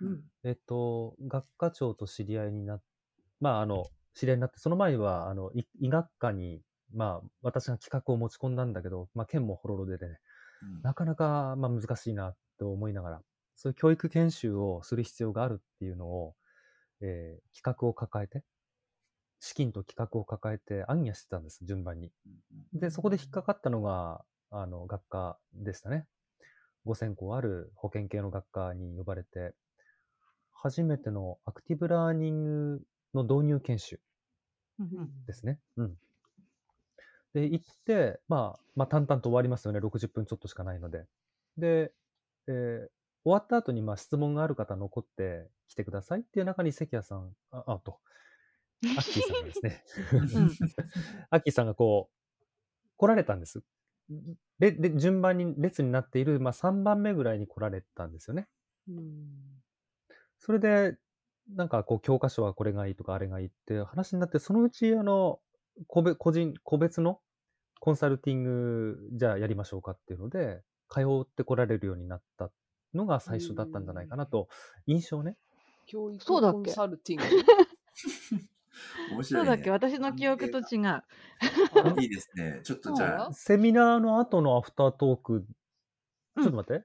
うん。えっと、学科長と知り合いになっまああの、知り合いになって、その前はあの医医学科に、まあ私が企画を持ち込んだんだけど、まあ県もほろろでね、うんなかなかまあ難しいなと思いながら、そういう教育研修をする必要があるっていうのを、えー企画を抱えて、資金と企画を抱えて暗夜してたんです、順番に。で、そこで引っかかったのが、あの、学科でしたね。5000校ある保険系の学科に呼ばれて、初めてのアクティブラーニングの導入研修ですね。うん。で、行って、まあ、まあ、淡々と終わりますよね。60分ちょっとしかないので。で、えー終わった後に、まあ、質問がある方残って来てくださいっていう中に関谷さん、あ、あと、アッキーさんがですね、うん アッキーさんがこう、来られたんです。で、で順番に列になっている、まあ、3番目ぐらいに来られたんですよね。うん。それで、なんかこう、教科書はこれがいいとかあれがいいって話になって、そのうち、あの、個別、個人、個別のコンサルティング、じゃあやりましょうかっていうので、通ってこられるようになったのが最初だったんじゃないかなと、印象ね。教育そうだっけコンサルティング？面白い、ね。そうだっけ？私の記憶と違う。あいいですね。ちょっとじゃあ、セミナーの後のアフタートーク、ちょっと待って。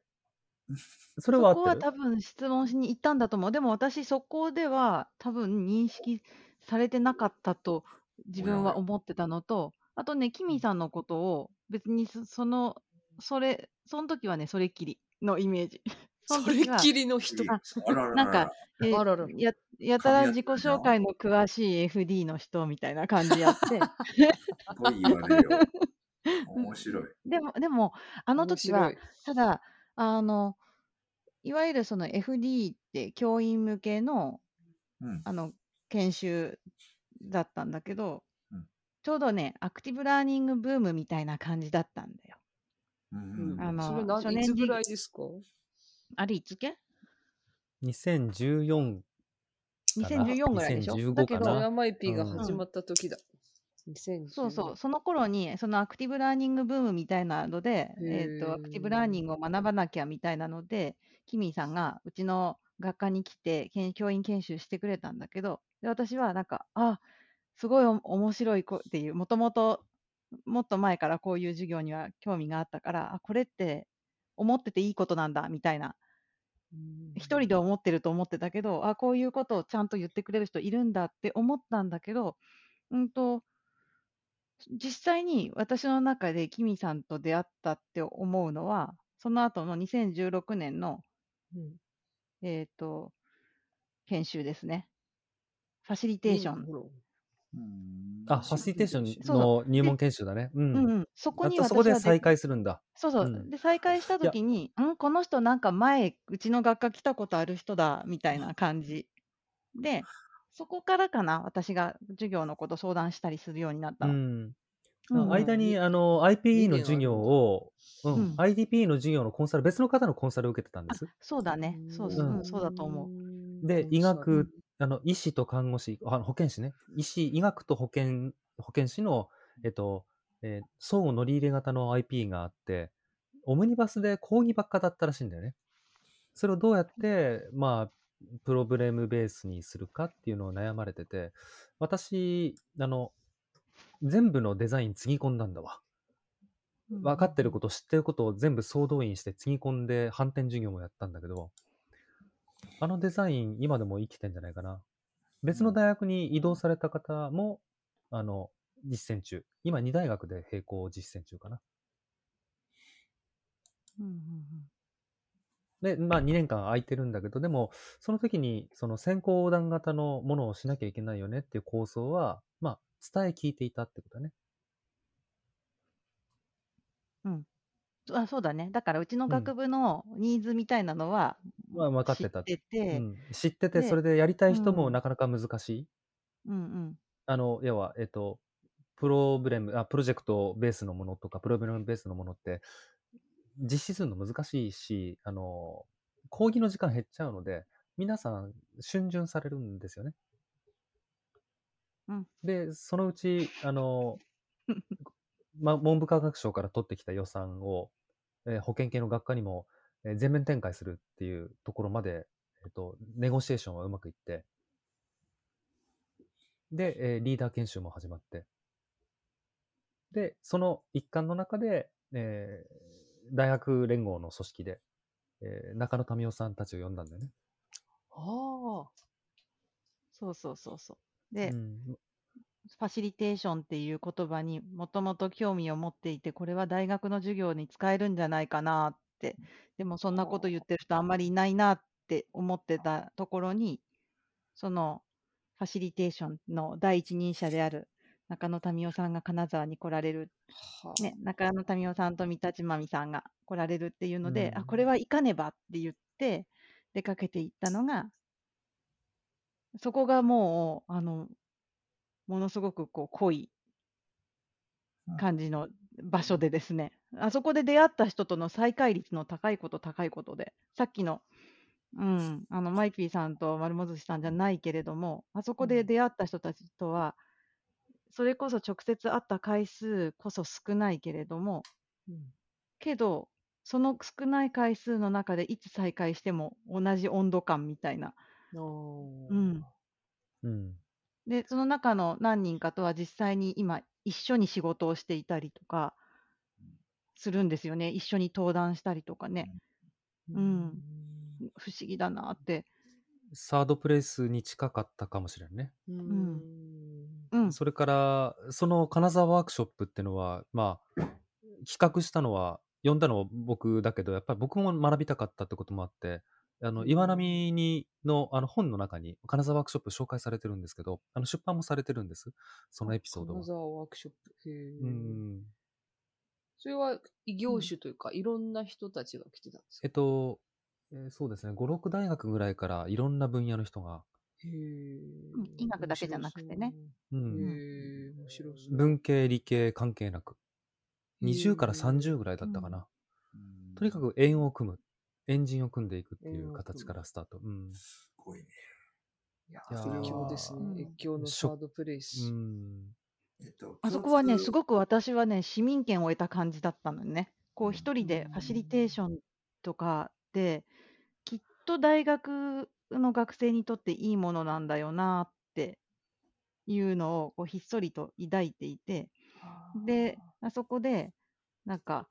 それはそこは合ってる？多分質問しに行ったんだと思う。でも私そこでは多分認識されてなかったと自分は思ってたのと、あとね、キミさんのことを別にそその、それ、その時はね、それっきりのイメージ。そのそれっきりの人。ああらららなんか、えーあららややたら自己紹介の詳しい FD の人みたいな感じやって、すごい言われるよ。面白い。でも、でも、あの時は面、ただ、あの、いわゆるその FD って教員向けのうん。あの研修だったんだけど、うんちょうどね、アクティブラーニングブームみたいな感じだったんだよ。うん。あのそれ何初年次いつぐらいですか？あれいつけ2014かな ?2014 ぐらいでしょ？2015だけどヤマイピーがうん始まった時だ。2010そうそう、その頃に、そのアクティブラーニングブームみたいなので、えっ、と、アクティブラーニングを学ばなきゃみたいなので、キミーさんがうちの学科に来て、けん教員研修してくれたんだけど、で私はなんか、あ、すごいお面白い子っていう、もともと、もっと前からこういう授業には興味があったから、あ、これって思ってていいことなんだみたいな、うん一人で思ってると思ってたけど、あ、こういうことをちゃんと言ってくれる人いるんだって思ったんだけど、うんと、実際に私の中でキミさんと出会ったって思うのは、その後の2016年の、うんえっ、と、研修ですね。ファシリテーション。あ、ファシリテーションの入門研修だね。う。うんんうん。そこにそこで出再会するんだ。そうそう。うんで、再会したときに、んこの人なんか前、うちの学科来たことある人だ、みたいな感じ。で、そこからかな、私が授業のこと相談したりするようになったの。うん。うん間に、あの、IPE の授業を、ううんん、IDP の授業のコンサル、別の方のコンサルを受けてたんです？そうだね。そうそう、うんそうだと思う。で、医学、あの、医師と看護師、あの保健師ね。医師、医学と保健、保健師の、えっと、えー相互乗り入れ型の IP があって、オムニバスで講義ばっかだったらしいんだよね。それをどうやって、まあ、プロブレムベースにするかっていうのを悩まれてて、私、あの、全部のデザインつぎ込んだんだわ。分かってること、知ってることを全部総動員してつぎ込んで反転授業もやったんだけど、あのデザイン、今でも生きてんじゃないかな。別の大学に移動された方も、あの、実践中。今、2大学で並行実践中かな。うんうんで、まあ、2年間空いてるんだけど、でも、その時に、その先行横断型のものをしなきゃいけないよねっていう構想は、まあ、伝え聞いていたってことだね。うんあそうだね。だから、うちの学部のニーズみたいなのは、まあ、分かっ知て。ったてて、うん、知ってて、でそれでやりたい人うんもなかなか難しい？うんうんあの、要は、えっと、プロブレム、あ、プロジェクトベースのものとか、プロブレムベースのものって、実施するの難しいし、あの、講義の時間減っちゃうので、皆さん、逡巡されるんですよね。うんで、そのうち、あの、ま、文部科学省から取ってきた予算を、えー保険系の学科にも、えー全面展開するっていうところまで、えっと、ネゴシエーションはうまくいって、で、えーリーダー研修も始まって、で、その一環の中で、えー大学連合の組織で、えー中野民生さんたちを呼んだんだよね。ああ。そうそうそうそう。で、うんファシリテーションっていう言葉にもともと興味を持っていて、これは大学の授業に使えるんじゃないかなって、でもそんなこと言ってる人あんまりいないなって思ってたところに、そのファシリテーションの第一人者である中野民生さんが金沢に来られる、はあ。ね、中野民生さんと三田千まみさんが来られるっていうので、うんあ、これは行かねばって言って出かけていったのが、そこがもう、あの、ものすごくこう濃い感じの場所でですね、あそこで出会った人との再会率の高いこと高いことで、さっきの、うん、あのマイピーさんと丸本さんじゃないけれども、あそこで出会った人たちとは、それこそ直接会った回数こそ少ないけれども、うん。けど、その少ない回数の中でいつ再会しても同じ温度感みたいな、うん、うん。で、その中の何人かとは実際に今、一緒に仕事をしていたりとかするんですよね。一緒に登壇したりとかね。うん不思議だなって。サードプレイスに近かったかもしれんね。うん。それから、その金沢ワークショップってのは、まあ、企画したのは、呼んだのは僕だけど、やっぱり僕も学びたかったってこともあって、あの、岩波にのあの本の中に金沢ワークショップ紹介されてるんですけど、あの出版もされてるんです。そのエピソードは金。沢ワークショップ。へえ。うん。それは異業種というか、いろんな人たちが来てたんですかえっと、えーそうですね、5、6大学ぐらいからいろんな分野の人が、へえうん医学だけじゃなくてね。う。ん、へえ、面白そう。文系、理系関係なく、20からへえ30ぐらいだったかな。うんとにかく円を組む、エンジンを組んでいくっていう形からスタート。うん。すごいね。いや越境ですうんね。越境のサードプレイス。うん。えっと、あそこはね、すく。ごく私はね、市民権を得た感じだったのよね。こう一人でファシリテーションとかで、きっと大学の学生にとっていいものなんだよなっていうのをこうひっそりと抱いていて、で、あそこで、なんか、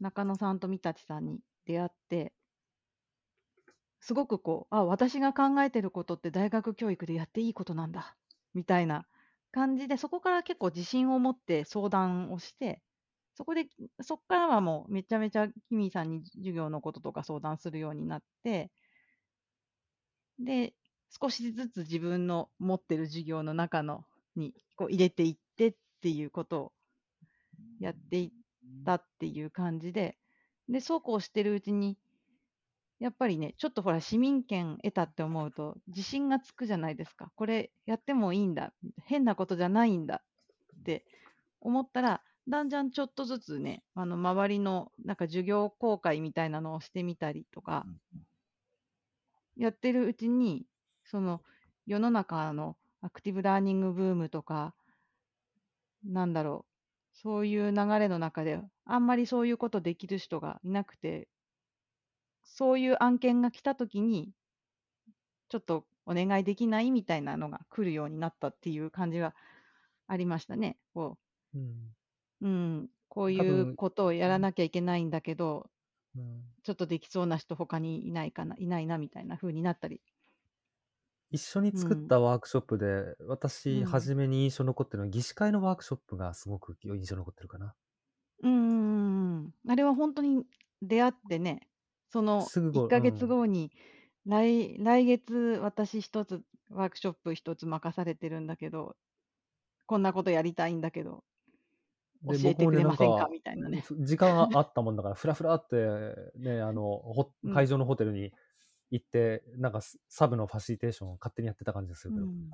中野さんと三立さんに出会って、すごくこう、あ、私が考えてることって大学教育でやっていいことなんだ、みたいな感じで、そこから結構自信を持って相談をして、そこで、そこからはもうめちゃめちゃキミさんに授業のこととか相談するようになって、で、少しずつ自分の持ってる授業の中のにこう入れていってっていうことをやっていったっていう感じで、で、そうこうしてるうちに、やっぱりね、ちょっとほら、市民権得たって思うと、自信がつくじゃないですか。これやってもいいんだ。変なことじゃないんだって思ったら、だんだんちょっとずつね、あの、周りの、なんか授業公開みたいなのをしてみたりとか、やってるうちに、その、世の中のアクティブラーニングブームとか、なんだろう、そういう流れの中で、あんまりそういうことできる人がいなくて、そういう案件が来たときに、ちょっとお願いできないみたいなのが来るようになったっていう感じがありましたね。こう。ん。う、うん、こう多い分うことをやらなきゃいけないんだけど、うん。ちょっとできそうな人他にいないかな、いないなみたいな風になったり。一緒に作ったワークショップで、私、うん。初めに印象残ってるのは、技師会のワークショップがすごく印象残ってるかな。うんうんうんうん。あれは本当に出会ってね、そのすぐご1ヶ月うん後に、来来月私一つワークショップ一つ任されてるんだけど、こんなことやりたいんだけど、で教えてくれませんか？僕もねみたいなね。ふ時間があったもんだから、ふらふらって、ね、あの、ほうん会場のホテルに行って、なんかスサブのファシリテーションを勝手にやってた感じでするけど。うん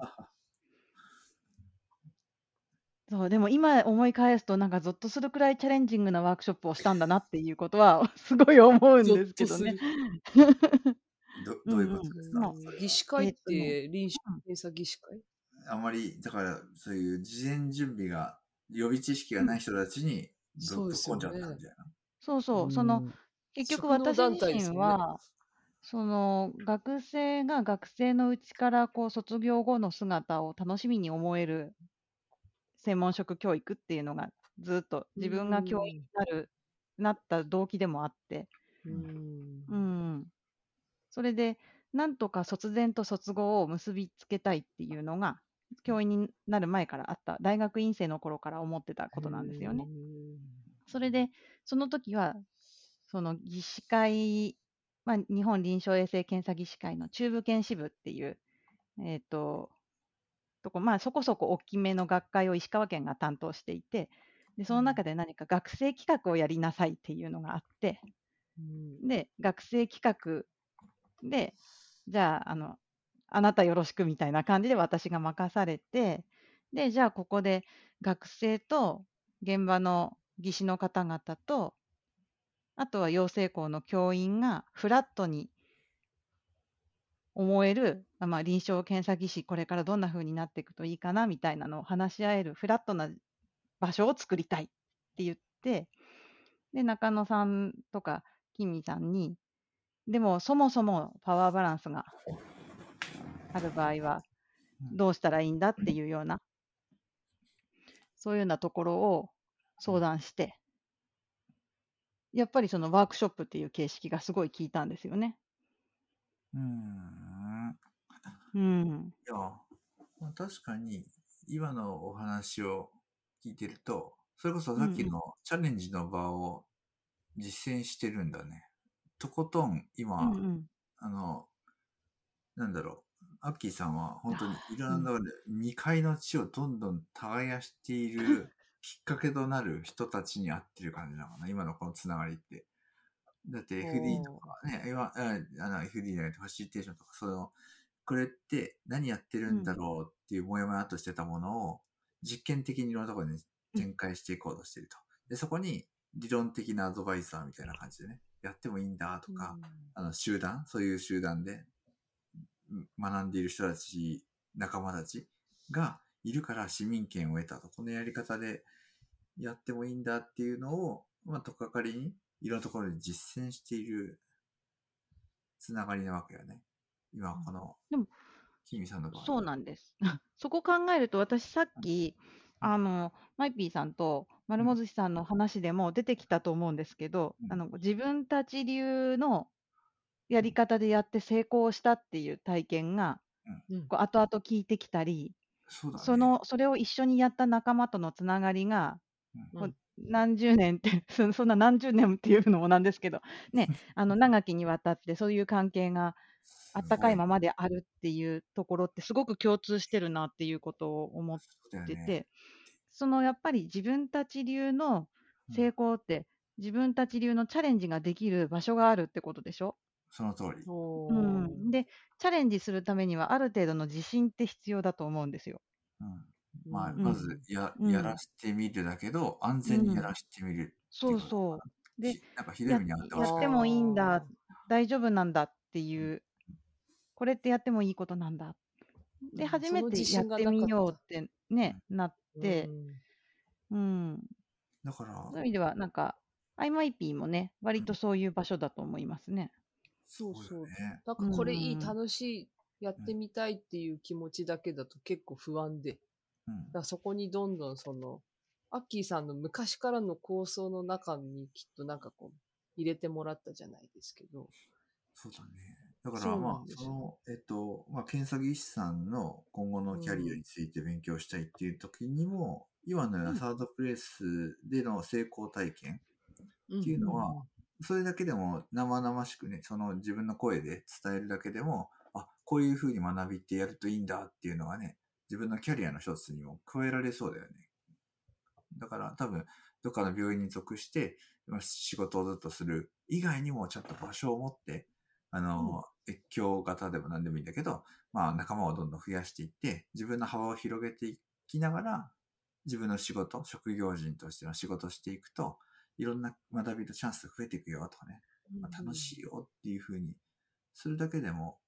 そう、でも今思い返すと、なんかゾッとするくらいチャレンジングなワークショップをしたんだなっていうことは、すごい思うんですけどね。ど どういうことですか、うんそれ。は技師会っえて臨床検査技師会？あん。まり、だから、そういう事前準備が、予備知識がない人たちに、そうですよねぶっ込んじゃったんじゃな。いそうそう、その、うん。結局職能私自団体ですよね。身は、その学生が学生のうちからこう卒業後の姿を楽しみに思える専門職教育っていうのがずっと自分が教員になる、なった動機でもあって、うんうん。それで、なんとか卒前と卒後を結びつけたいっていうのが、教員になる前からあった、大学院生の頃から思ってたことなんですよね。それで、その時は、その技師会、まあ、日本臨床衛生検査技師会の中部検視部っていう、えっ、と、とこ、まあ、そこそこ大きめの学会を石川県が担当していて、で、その中で何か学生企画をやりなさいっていうのがあって、うん。で、学生企画で、じゃあ、あの、あなたよろしくみたいな感じで私が任されて、で、じゃあここで学生と現場の技師の方々と、あとは養成校の教員がフラットに思える、あまあ、臨床検査技師、これからどんな風になっていくといいかなみたいなのを話し合えるフラットな場所を作りたいって言って、で、中野さんとか、キミさんに、でもそもそもパワーバランスがある場合は、うんどうしたらいいんだっていうような、そういうようなところを相談して、やっぱりそのワークショップっていう形式がすごい効いたんですよね。うーん。うん。いや、まあ、確かに、今のお話を聞いてると、それこそさっきのチャレンジの場を実践してるんだね。とことん、今、うんうん。あの、なんだろう、アッキーさんは本当にいろんなところで未開の地をどんどん耕しているきっかけとなる人たちに会ってる感じなのかな、今のこのつながりって。だって FD とかね、今ああの FD じゃなくてファシリテーションとか、その、これって何やってるんだろうっていうもやもやっとしてたものを実験的にいろんなところに展開していこうとしてると。で、そこに理論的なアドバイザーみたいな感じでね、やってもいいんだとか、あの集団、そういう集団でうん学んでいる人たち、仲間たちがいるから市民権を得たと。このやり方でやってもいいんだっていうのを、まあ、とっかかりにいろんなところで実践しているつながりなわけよね。今、この、でも、キミさんの場合は。そうなんです。そこ考えると、私さっき、あの、マイピーさんと丸もずしさんの話でも出てきたと思うんですけど、うんあの、自分たち流のやり方でやって成功したっていう体験が、うんこう後々聞いてきたり、そうだね。その、それを一緒にやった仲間とのつながりが、うん何十年って、そそんな何十年っていうのもなんですけど、ね、あの、長きにわたってそういう関係があったかいままであるっていうところってすごく共通してるなっていうことを思っ。てて、そのやっぱり自分たち流の成功って、自分たち流のチャレンジができる場所があるってことでしょ、その通り。おう。ーん、で、チャレンジするためにはある程度の自信って必要だと思うんですよ。うんまあ、うん。まずや、うん。やらせてみるだけど、安全にやらせてみる。そうそう。でひなんかひどい目にあってほしいやってもいいんだ。大丈夫なんだっていう、これってやってもいいことなんだ。で、うん。初めてやってみようってね、なってう、んうん。だから、そういう意味では、なんか、IMIP もね、割とそういう場所だと思いますね。そうそう。だよね。なんかこれいい、うん。楽しい、やってみたいっていう気持ちだけだと結構不安で、うんだそこにどんどんその、アッキーさんの昔からの構想の中にきっとなんかこう、入れてもらったじゃないですけど。そうだね。だから、まあ、んですよその、えっと、まあ、検査技師さんの今後のキャリアについて勉強したいっていう時にも、今のようなサードプレイスでの成功体験っていうのは、それだけでも生々しくね、その自分の声で伝えるだけでも、あ、こういうふうに学びってやるといいんだっていうのはね、自分のキャリアの一つにも加えられそうだよね。だから多分、どっかの病院に属して、まあ仕事をずっとする以外にもちゃんと場所を持って、あの、越境型でも何でもいいんだけど、まあ仲間をどんどん増やしていって、自分の幅を広げていきながら、自分の仕事、職業人としての仕事をしていくと、いろんな学びのチャンスが増えていくよとかね、まあ、楽しいよっていうふうにするだけでも、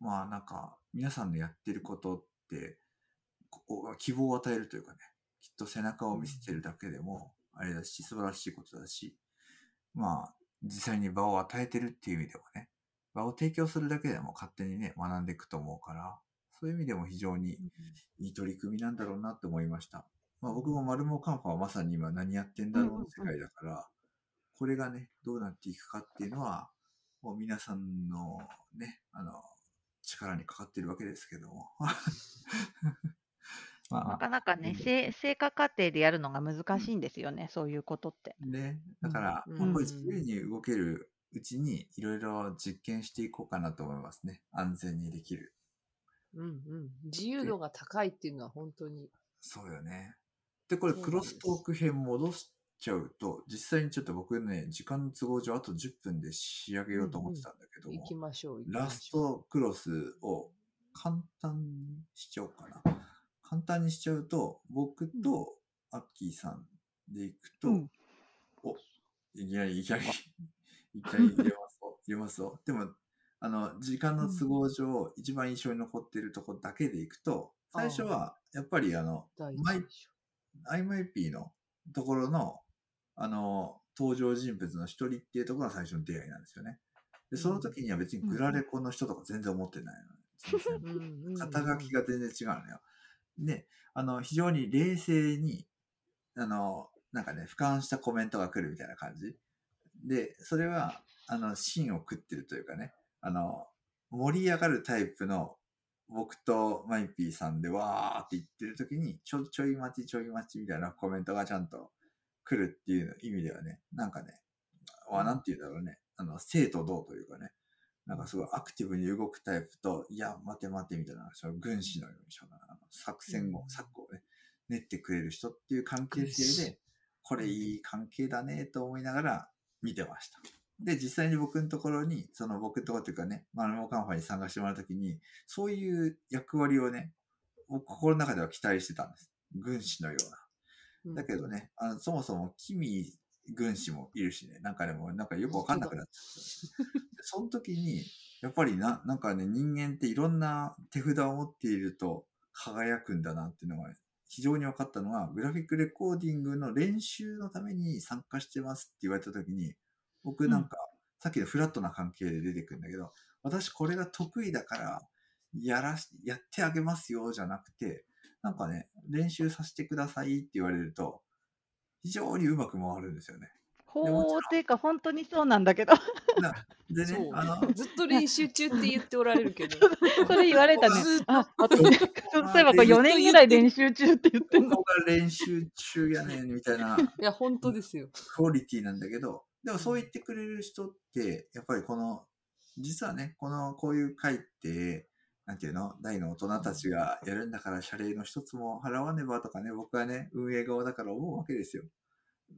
まあなんか皆さんのやってることって、希望を与えるというかね、きっと背中を見せてるだけでも、あれだし、素晴らしいことだし、まあ実際に場を与えてるっていう意味でもね、場を提供するだけでも勝手にね、学んでいくと思うから、そういう意味でも非常にいい取り組みなんだろうなって思いました。まあ僕もマルモカンファはまさに今何やってんだろうの世界だから、これがね、どうなっていくかっていうのは、もう皆さんのね、あの、力にかかってるわけですけども。まなあ、かなかね、うん成成果過程でやるのが難しいんですよね、そういうことって。ね、だから、うんまあこれうん自由に動けるうちにいろいろ実験していこうかなと思いますね。安全にできる。うんうん。自由度が高いっていうのは本当に。そうよね。で、これクロストーク編戻しちゃうと、実際にちょっと僕ね、時間の都合上あと10分で仕上げようと思ってたんだけども、行きましょう。行きまラスしょうトクロスを簡単にしちゃおうかな。簡単にしちゃうと、僕とアッキーさんでいくと、うんお、いきなり、いきなり、いきなり入れますよ。入れますよ。でも、あの、時間の都合上、一番印象に残っているところだけでいくと、最初は、やっぱりあの、第一マイ印象 IMIP のところの、あの、登場人物の一人っていうところが最初の出会いなんですよね。で、その時には別にグラレコの人とか全然思ってないの。全然うんうんうん肩書きが全然違うのよ。で、あの、非常に冷静に、あの、なんかね、俯瞰したコメントが来るみたいな感じ。で、それは、あの、芯を食ってるというかね、あの、盛り上がるタイプの僕とマイピーさんでわーって言ってる時に、ちょ、ちょい待ちちょい待ちみたいなコメントがちゃんと来るっていう意味ではね、なんかね、わなんて言うんだろうね、あの、生と同というかね、なんかすごいアクティブに動くタイプと、いや、待て待てみたいな、その軍師のように作戦を、うん策をね、練ってくれる人っていう関係性で、これいい関係だねと思いながら見てました。で、実際に僕のところに、その僕のところというかね、マルモカンファに参加してもらうときに、そういう役割をね、僕心の中では期待してたんです。軍師のような。うんだけどね、あのそもそもキミ軍師もいるしね、なんかでもなんかよくわかんなくなっちゃった。でその時に、やっぱりな、なんかね、人間っていろんな手札を持っていると輝くんだなっていうのが非常に分かったのは、グラフィックレコーディングの練習のために参加してますって言われた時に、僕なんか、さっきのフラットな関係で出てくるんだけど、私これが得意だから、やらし、やってあげますよじゃなくて、なんかね、練習させてくださいって言われると、非常にうまく回るんですよね。ほっていうか、本当にそうなんだけど、なでねそ、うあの、ずっと練習中って言っておられるけど。それ言われたねあ、私、そういえばこれ4年ぐらい練習中って言ってんの。ここが練習中やねんみたいないや、本当ですよ。クオリティなんだけど、でもそう言ってくれる人って、やっぱりこの、実はね、この、こういう会って、なんていうの？大の大人たちがやるんだから謝礼の一つも払わねばとかね、僕はね、運営側だから思うわけですよ。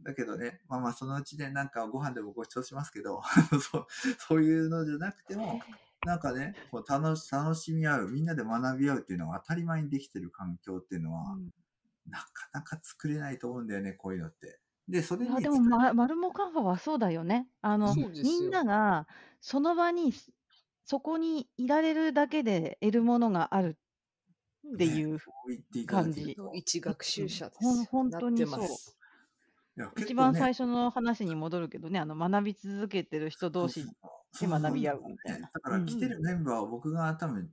だけどね、まあまあそのうちでなんかご飯でもご馳走しますけど、そうそういうのじゃなくても、なんかね、こう楽し楽しみ合う、みんなで学び合うっていうのが当たり前にできてる環境っていうのは、なかなか作れないと思うんだよね、こういうのって。で、それにあでも、ま、マルモカンファはそうだよね。あの、そうですよみんながその場に、そこにいられるだけで得るものがあるっていう、そう言っていただけると一学習者です。本当になってますいや結構ね一番最初の話に戻るけどね、あの学び続けてる人同士そうで学び合うみたいな。だから来てるメンバーを僕が多分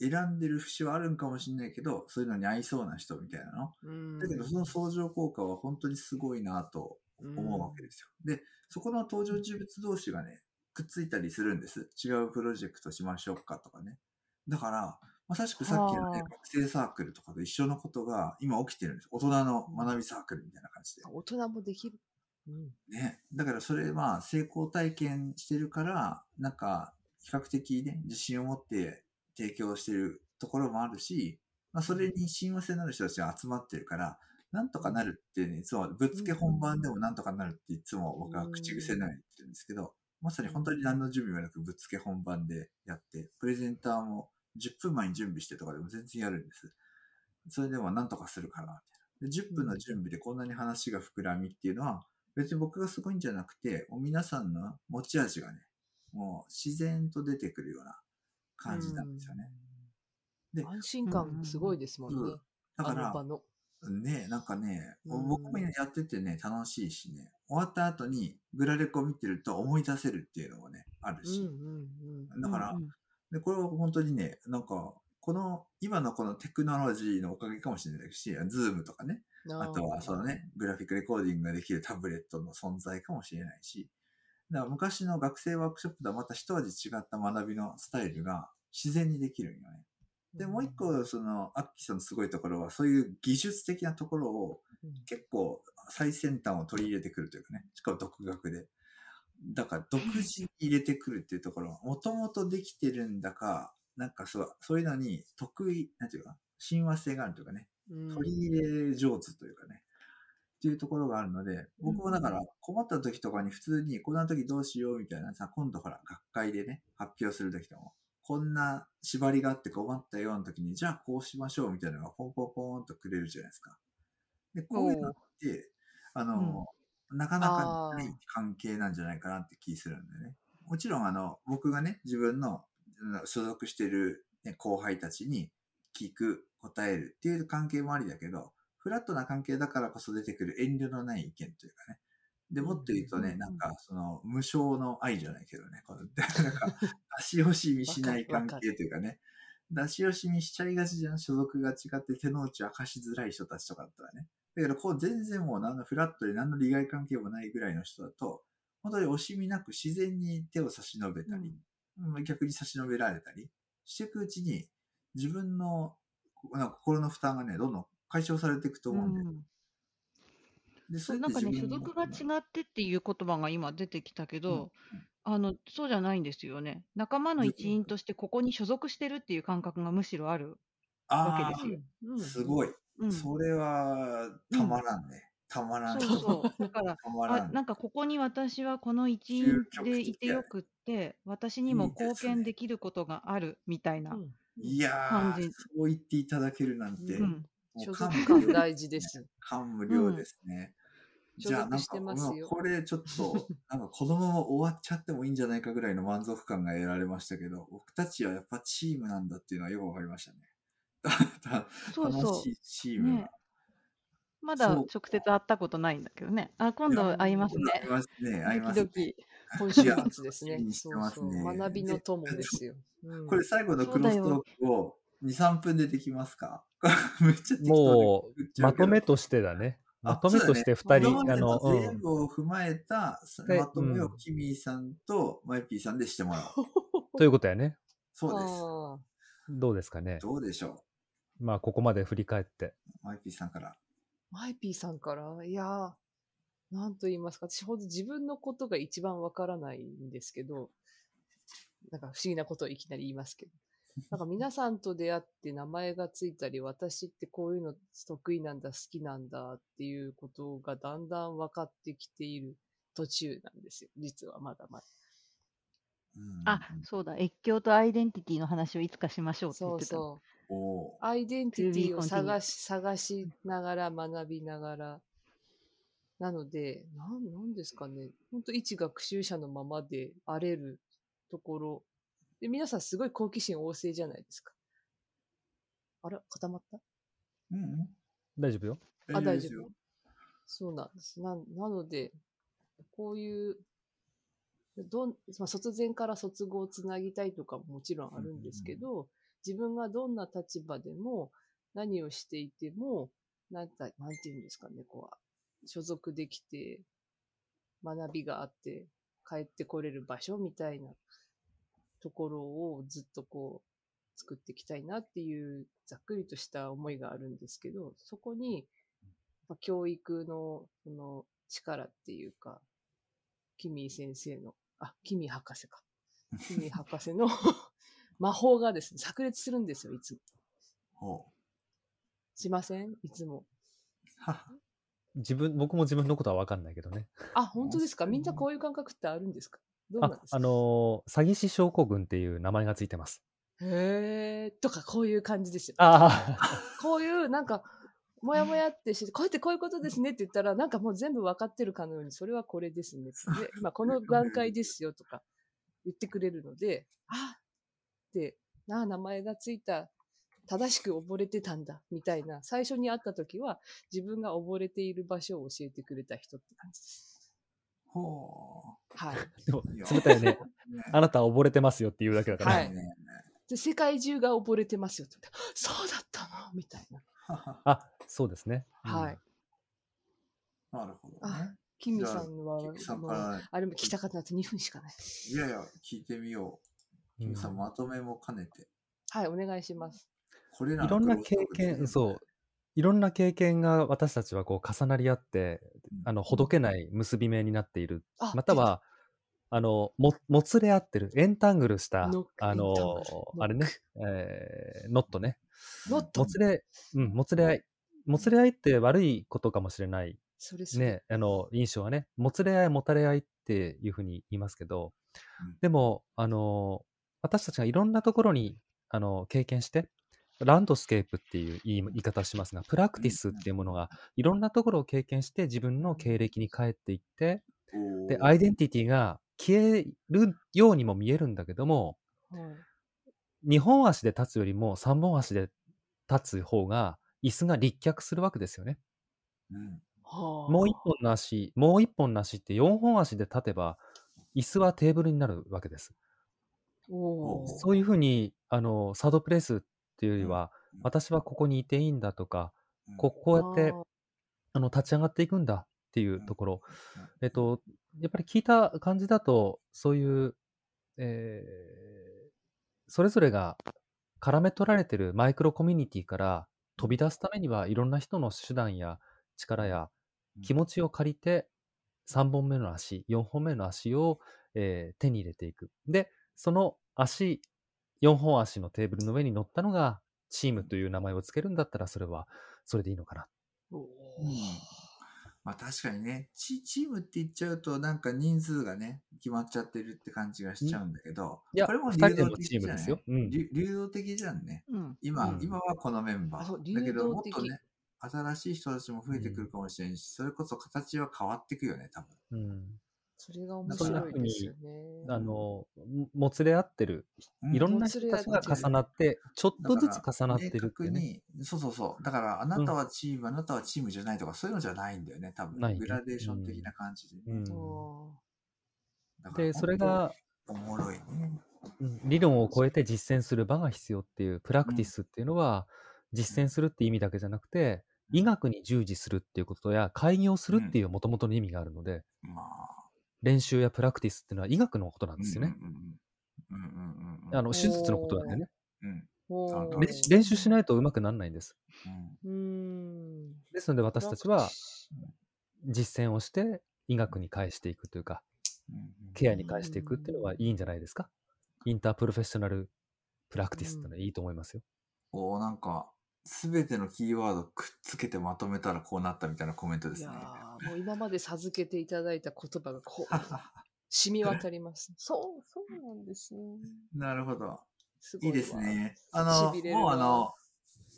選んでる節はあるんかもしれないけど、そういうのに合いそうな人みたいなの。うんだけどその相乗効果は本当にすごいなと思うわけですよ。で、そこの登場人物同士がね、くっついたりするんです。違うプロジェクトしましょうかとかね。だから、まさしくさっきのねはあ、学生サークルとかと一緒のことが今起きてるんです。大人の学びサークルみたいな感じで。大人もできる。うんね。だからそれは成功体験してるから、なんか比較的ね、自信を持って提供してるところもあるし、まあそれに親和性のある人たちが集まってるから、なんとかなるってね、いつもぶっつけ本番でもなんとかなるっていつも僕は口癖のように言ってるんですけど、まさに本当に何の準備もなくぶっつけ本番でやって、プレゼンターも10分前に準備してとかでも全然やるんです。それでもなんとかするから、みたいな。で10分の準備でこんなに話が膨らみっていうのは、別に僕がすごいんじゃなくて、皆さんの持ち味がね、もう自然と出てくるような感じなんですよね。で安心感すごいですもんね。うんだから。ね、なんかね、うん僕もやっててね、楽しいしね、終わった後にグラレコ見てると思い出せるっていうのもね、あるし。だから、で、これは本当にね、なんか、この、今のこのテクノロジーのおかげかもしれないし、 Zoom とかね、あとはそのね、グラフィックレコーディングができるタブレットの存在かもしれないし、だから昔の学生ワークショップとはまた一味違った学びのスタイルが自然にできるんよね。で、もう一個、その、アッキーさんのすごいところは、そういう技術的なところをうん。結構最先端を取り入れてくるというかね、しかも独学で。だから独自に入れてくるっていうところは、もともとできてるんだか、なんかそう、そういうのに得意、なんていうか、親和性があるというかね、うん。取り入れ上手というかね、っていうところがあるので、僕もだから困った時とかに普通に、こんな時どうしようみたいなさ、今度ほら、学会でね、発表する時とかも、こんな縛りがあって困ったような時に、じゃあこうしましょうみたいなのがポンポンポンとくれるじゃないですか。で、こういうのって、あの、なかなかない関係なんじゃないかなって気するんだよね。もちろん、あの、僕がね、自分のうん所属している、ね、後輩たちに聞く、答えるっていう関係もありだけど、フラットな関係だからこそ出てくる遠慮のない意見というかね。で、もっと言うとね、うんなんか、その、無償の愛じゃないけどね、この、なんか、足惜しみしない関係というかね。出し惜しみしちゃいがちじゃん。所属が違って手の内明かしづらい人たちとかだったらね。だけど、こう全然もう何のフラットで何の利害関係もないぐらいの人だと、本当に惜しみなく自然に手を差し伸べたり、うん逆に差し伸べられたりしていくうちに、自分の心の負担がね、どんどん解消されていくと思うんで。うんで、そなんかね、所属が違ってっていう言葉が今出てきたけど、あの、そうじゃないんですよね。仲間の一員としてここに所属してるっていう感覚がむしろあるわけあですよ。うんすごい。うん。それは、たまらんね。たまらん。そうそう。だから、あ、ん。なんかここに私はこの一員でいてよくって、私にも貢献できることがあるみたいな。うんいやー、感じそう言っていただけるなんて、うん。所感属感大事です。感無量ですね。じゃあ、なんか、所属してますよもうこれちょっと、なんかこのまま終わっちゃってもいいんじゃないかぐらいの満足感が得られましたけど、僕たちはやっぱチームなんだっていうのはよくわかりましたね。たそうそう楽しいチームが。ねまだそう直接会ったことないんだけどね。あ、今度会いますね会い。ますね。会いますね。今週末ですねいや楽しみ。にしてそうますねそう。学びの友ですよ。うんこれ最後のクロストークを2、3分でできますか？めっちゃ適当でもう、まとめとしてだね。あまとめとして二人、そうだねあの、うん全部を踏まえたでまとめをうんキミーさんとマイピーさんでしてもらおう。ということやね。そうです。どうですかね。どうでしょまあ、ここまで振り返って。うマイピーさんから。マイピーさんから、いやー、なんと言いますか、私ほんと自分のことが一番わからないんですけど、なんか不思議なことをいきなり言いますけど。なんか皆さんと出会って名前がついたり、私ってこういうの得意なんだ、好きなんだっていうことがだんだん分かってきている途中なんですよ。実はまだまだ。うんあ、そうだ。越境とアイデンティティの話をいつかしましょうって言ってた。そうそう。アイデンティティを探し、探しながら学びながら。なので、なん、なんですかね。本当一学習者のままであれるところ。で、皆さんすごい好奇心旺盛じゃないですか。あら、固まった？うんうん。大丈夫よ。あ、大丈夫。そうなんです。な、なので、こういう、どん、まあ、卒前から卒後をつなぎたいとかももちろんあるんですけど、自分がどんな立場でも、何をしていても、なんた、なんていうんですかね、こう、所属できて、学びがあって、帰ってこれる場所みたいなところをずっとこう、作っていきたいなっていう、ざっくりとした思いがあるんですけど、そこに、まあ教育の、その、力っていうか、キミー先生の、あ、キミー博士か。キミー博士の魔法がですね、炸裂するんですよ、いつも。ほしません？いつも。自分、僕も自分のことは分かんないけどね。あ、本当ですか？みんなこういう感覚ってあるんですか？どうなんです、か？ああのー詐欺師症候群っていう名前がついてます。へーとか、こういう感じですよ。あこういう、なんか、もやもやってして、こうやってこういうことですねって言ったら、なんかもう全部分かってるかのように、それはこれですね。で、今この段階ですよとか言ってくれるので、あなあ、名前がついた、正しく溺れてたんだ、みたいな、最初に会った時は、自分が溺れている場所を教えてくれた人って感じです。ほはい。あ。でも冷たいね。あなたは溺れてますよって言うだけだから。はいねで、世界中が溺れてますよって言って、そうだったの？みたいな。あ、そうですね。うんはい。なるほどあね。、キミさんは、んあれも聞きたかったなって2分しかない。いやいや、聞いてみよう。キミさん、うんまとめも兼ねて。はい、お願いします。これらのいろんな経験、そう。いろんな経験が私たちはこう重なり合って、うんあの、ほどけない結び目になっている。あまたは、あの、も、もつれ合ってる、エンタングルしたノッ、クあのあれね、えー、ノットね。ノットもつれ、うん、もつれ合い。もつれ合いって悪いことかもしれない。それそれ。ね、あの、印象はね、もつれ合い、もたれ合いっていうふうに言いますけどうん、でも、あの、私たちがいろんなところに、あの、経験して、ランドスケープっていう言い言い方をしますが、プラクティスっていうものが、いろんなところを経験して、自分の経歴に帰っていって、で、アイデンティティが消えるようにも見えるんだけども、はい2本足で立つよりも3本足で立つ方が、椅子が立脚するわけですよね。もう一本の足、もう一本の足って4本足で立てば、椅子はテーブルになるわけです。そういうふうに、あの、サードプレイスっていうよりは、うん。私はここにいていいんだとか、うん。ここうやってあー。あの立ち上がっていくんだっていうところ、うん。えっと、やっぱり聞いた感じだと、そういう、えーそれぞれが絡め取られてるマイクロコミュニティから飛び出すためにはいろんな人の手段や力やうん。気持ちを借りて3本目の足、4本目の足を、えー手に入れていく。で、その足、4本足のテーブルの上に乗ったのがチームという名前をつけるんだったらそれはそれでいいのかな。まあ確かにねチ、チームって言っちゃうとなんか人数がね、決まっちゃってるって感じがしちゃうんだけど、いや、これも2人での流動的じゃないチームですよ。うん。流流動的じゃんね。うん。今、うん今はこのメンバあそうー。だけど、もっとね、新しい人たちも増えてくるかもしれんし、それこそ形は変わっていくよね、多分。うんそれが面白いですよね。あの、ももつれ合ってる、うんいろんな人たちが重なって、ちょっとずつ重なってるってね。に、そうそうそう。だから、あなたはチーム、あなたはチームじゃないとか、そういうのじゃないんだよね、多分。ないねグラデーション的な感じでね。で、それが、おもろいね。うん理論を超えて実践する場が必要っていう、プラクティスっていうのは、実践するって意味だけじゃなくて、医学に従事するっていうことや、開業するっていうもともとの意味があるので、まあ。練習やプラクティスっていうのは医学のことなんですよね。うんうんうん。うんうんうん。あの、手術のことなんでね。練習しないとうまくならないんです。うんうーん。ですので私たちは実践をして医学に返していくというか、うんケアに返していくっていうのはいいんじゃないですか？interprofessional practice ってのはいいと思いますよ。おーなんか、すべてのキーワードくっつけてまとめたらこうなったみたいなコメントですねいや。ーもう今まで授けていただいた言葉がこう、染み渡ります。そう、そうなんですね。なるほど。すごわいいですね。あの、もうあの、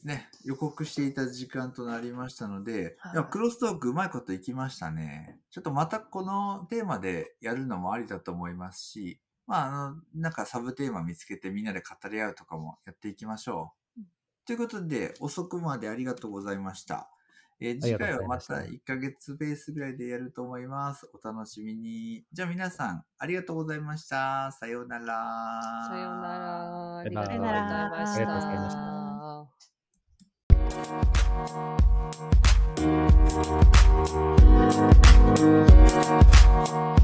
ね、予告していた時間となりましたので、はいいやクロストークうまいこといきましたね。ちょっとまたこのテーマでやるのもありだと思いますし、まあ、あの、なんかサブテーマ見つけてみんなで語り合うとかもやっていきましょう。ということで、遅くまでありがとうございました。えー、次回はまた1ヶ月ベースぐらいでやると思います。お楽しみに。じゃあ皆さん、ありがとうございました。さようなら。さようなら。ありがとうございました。ありがとうございました。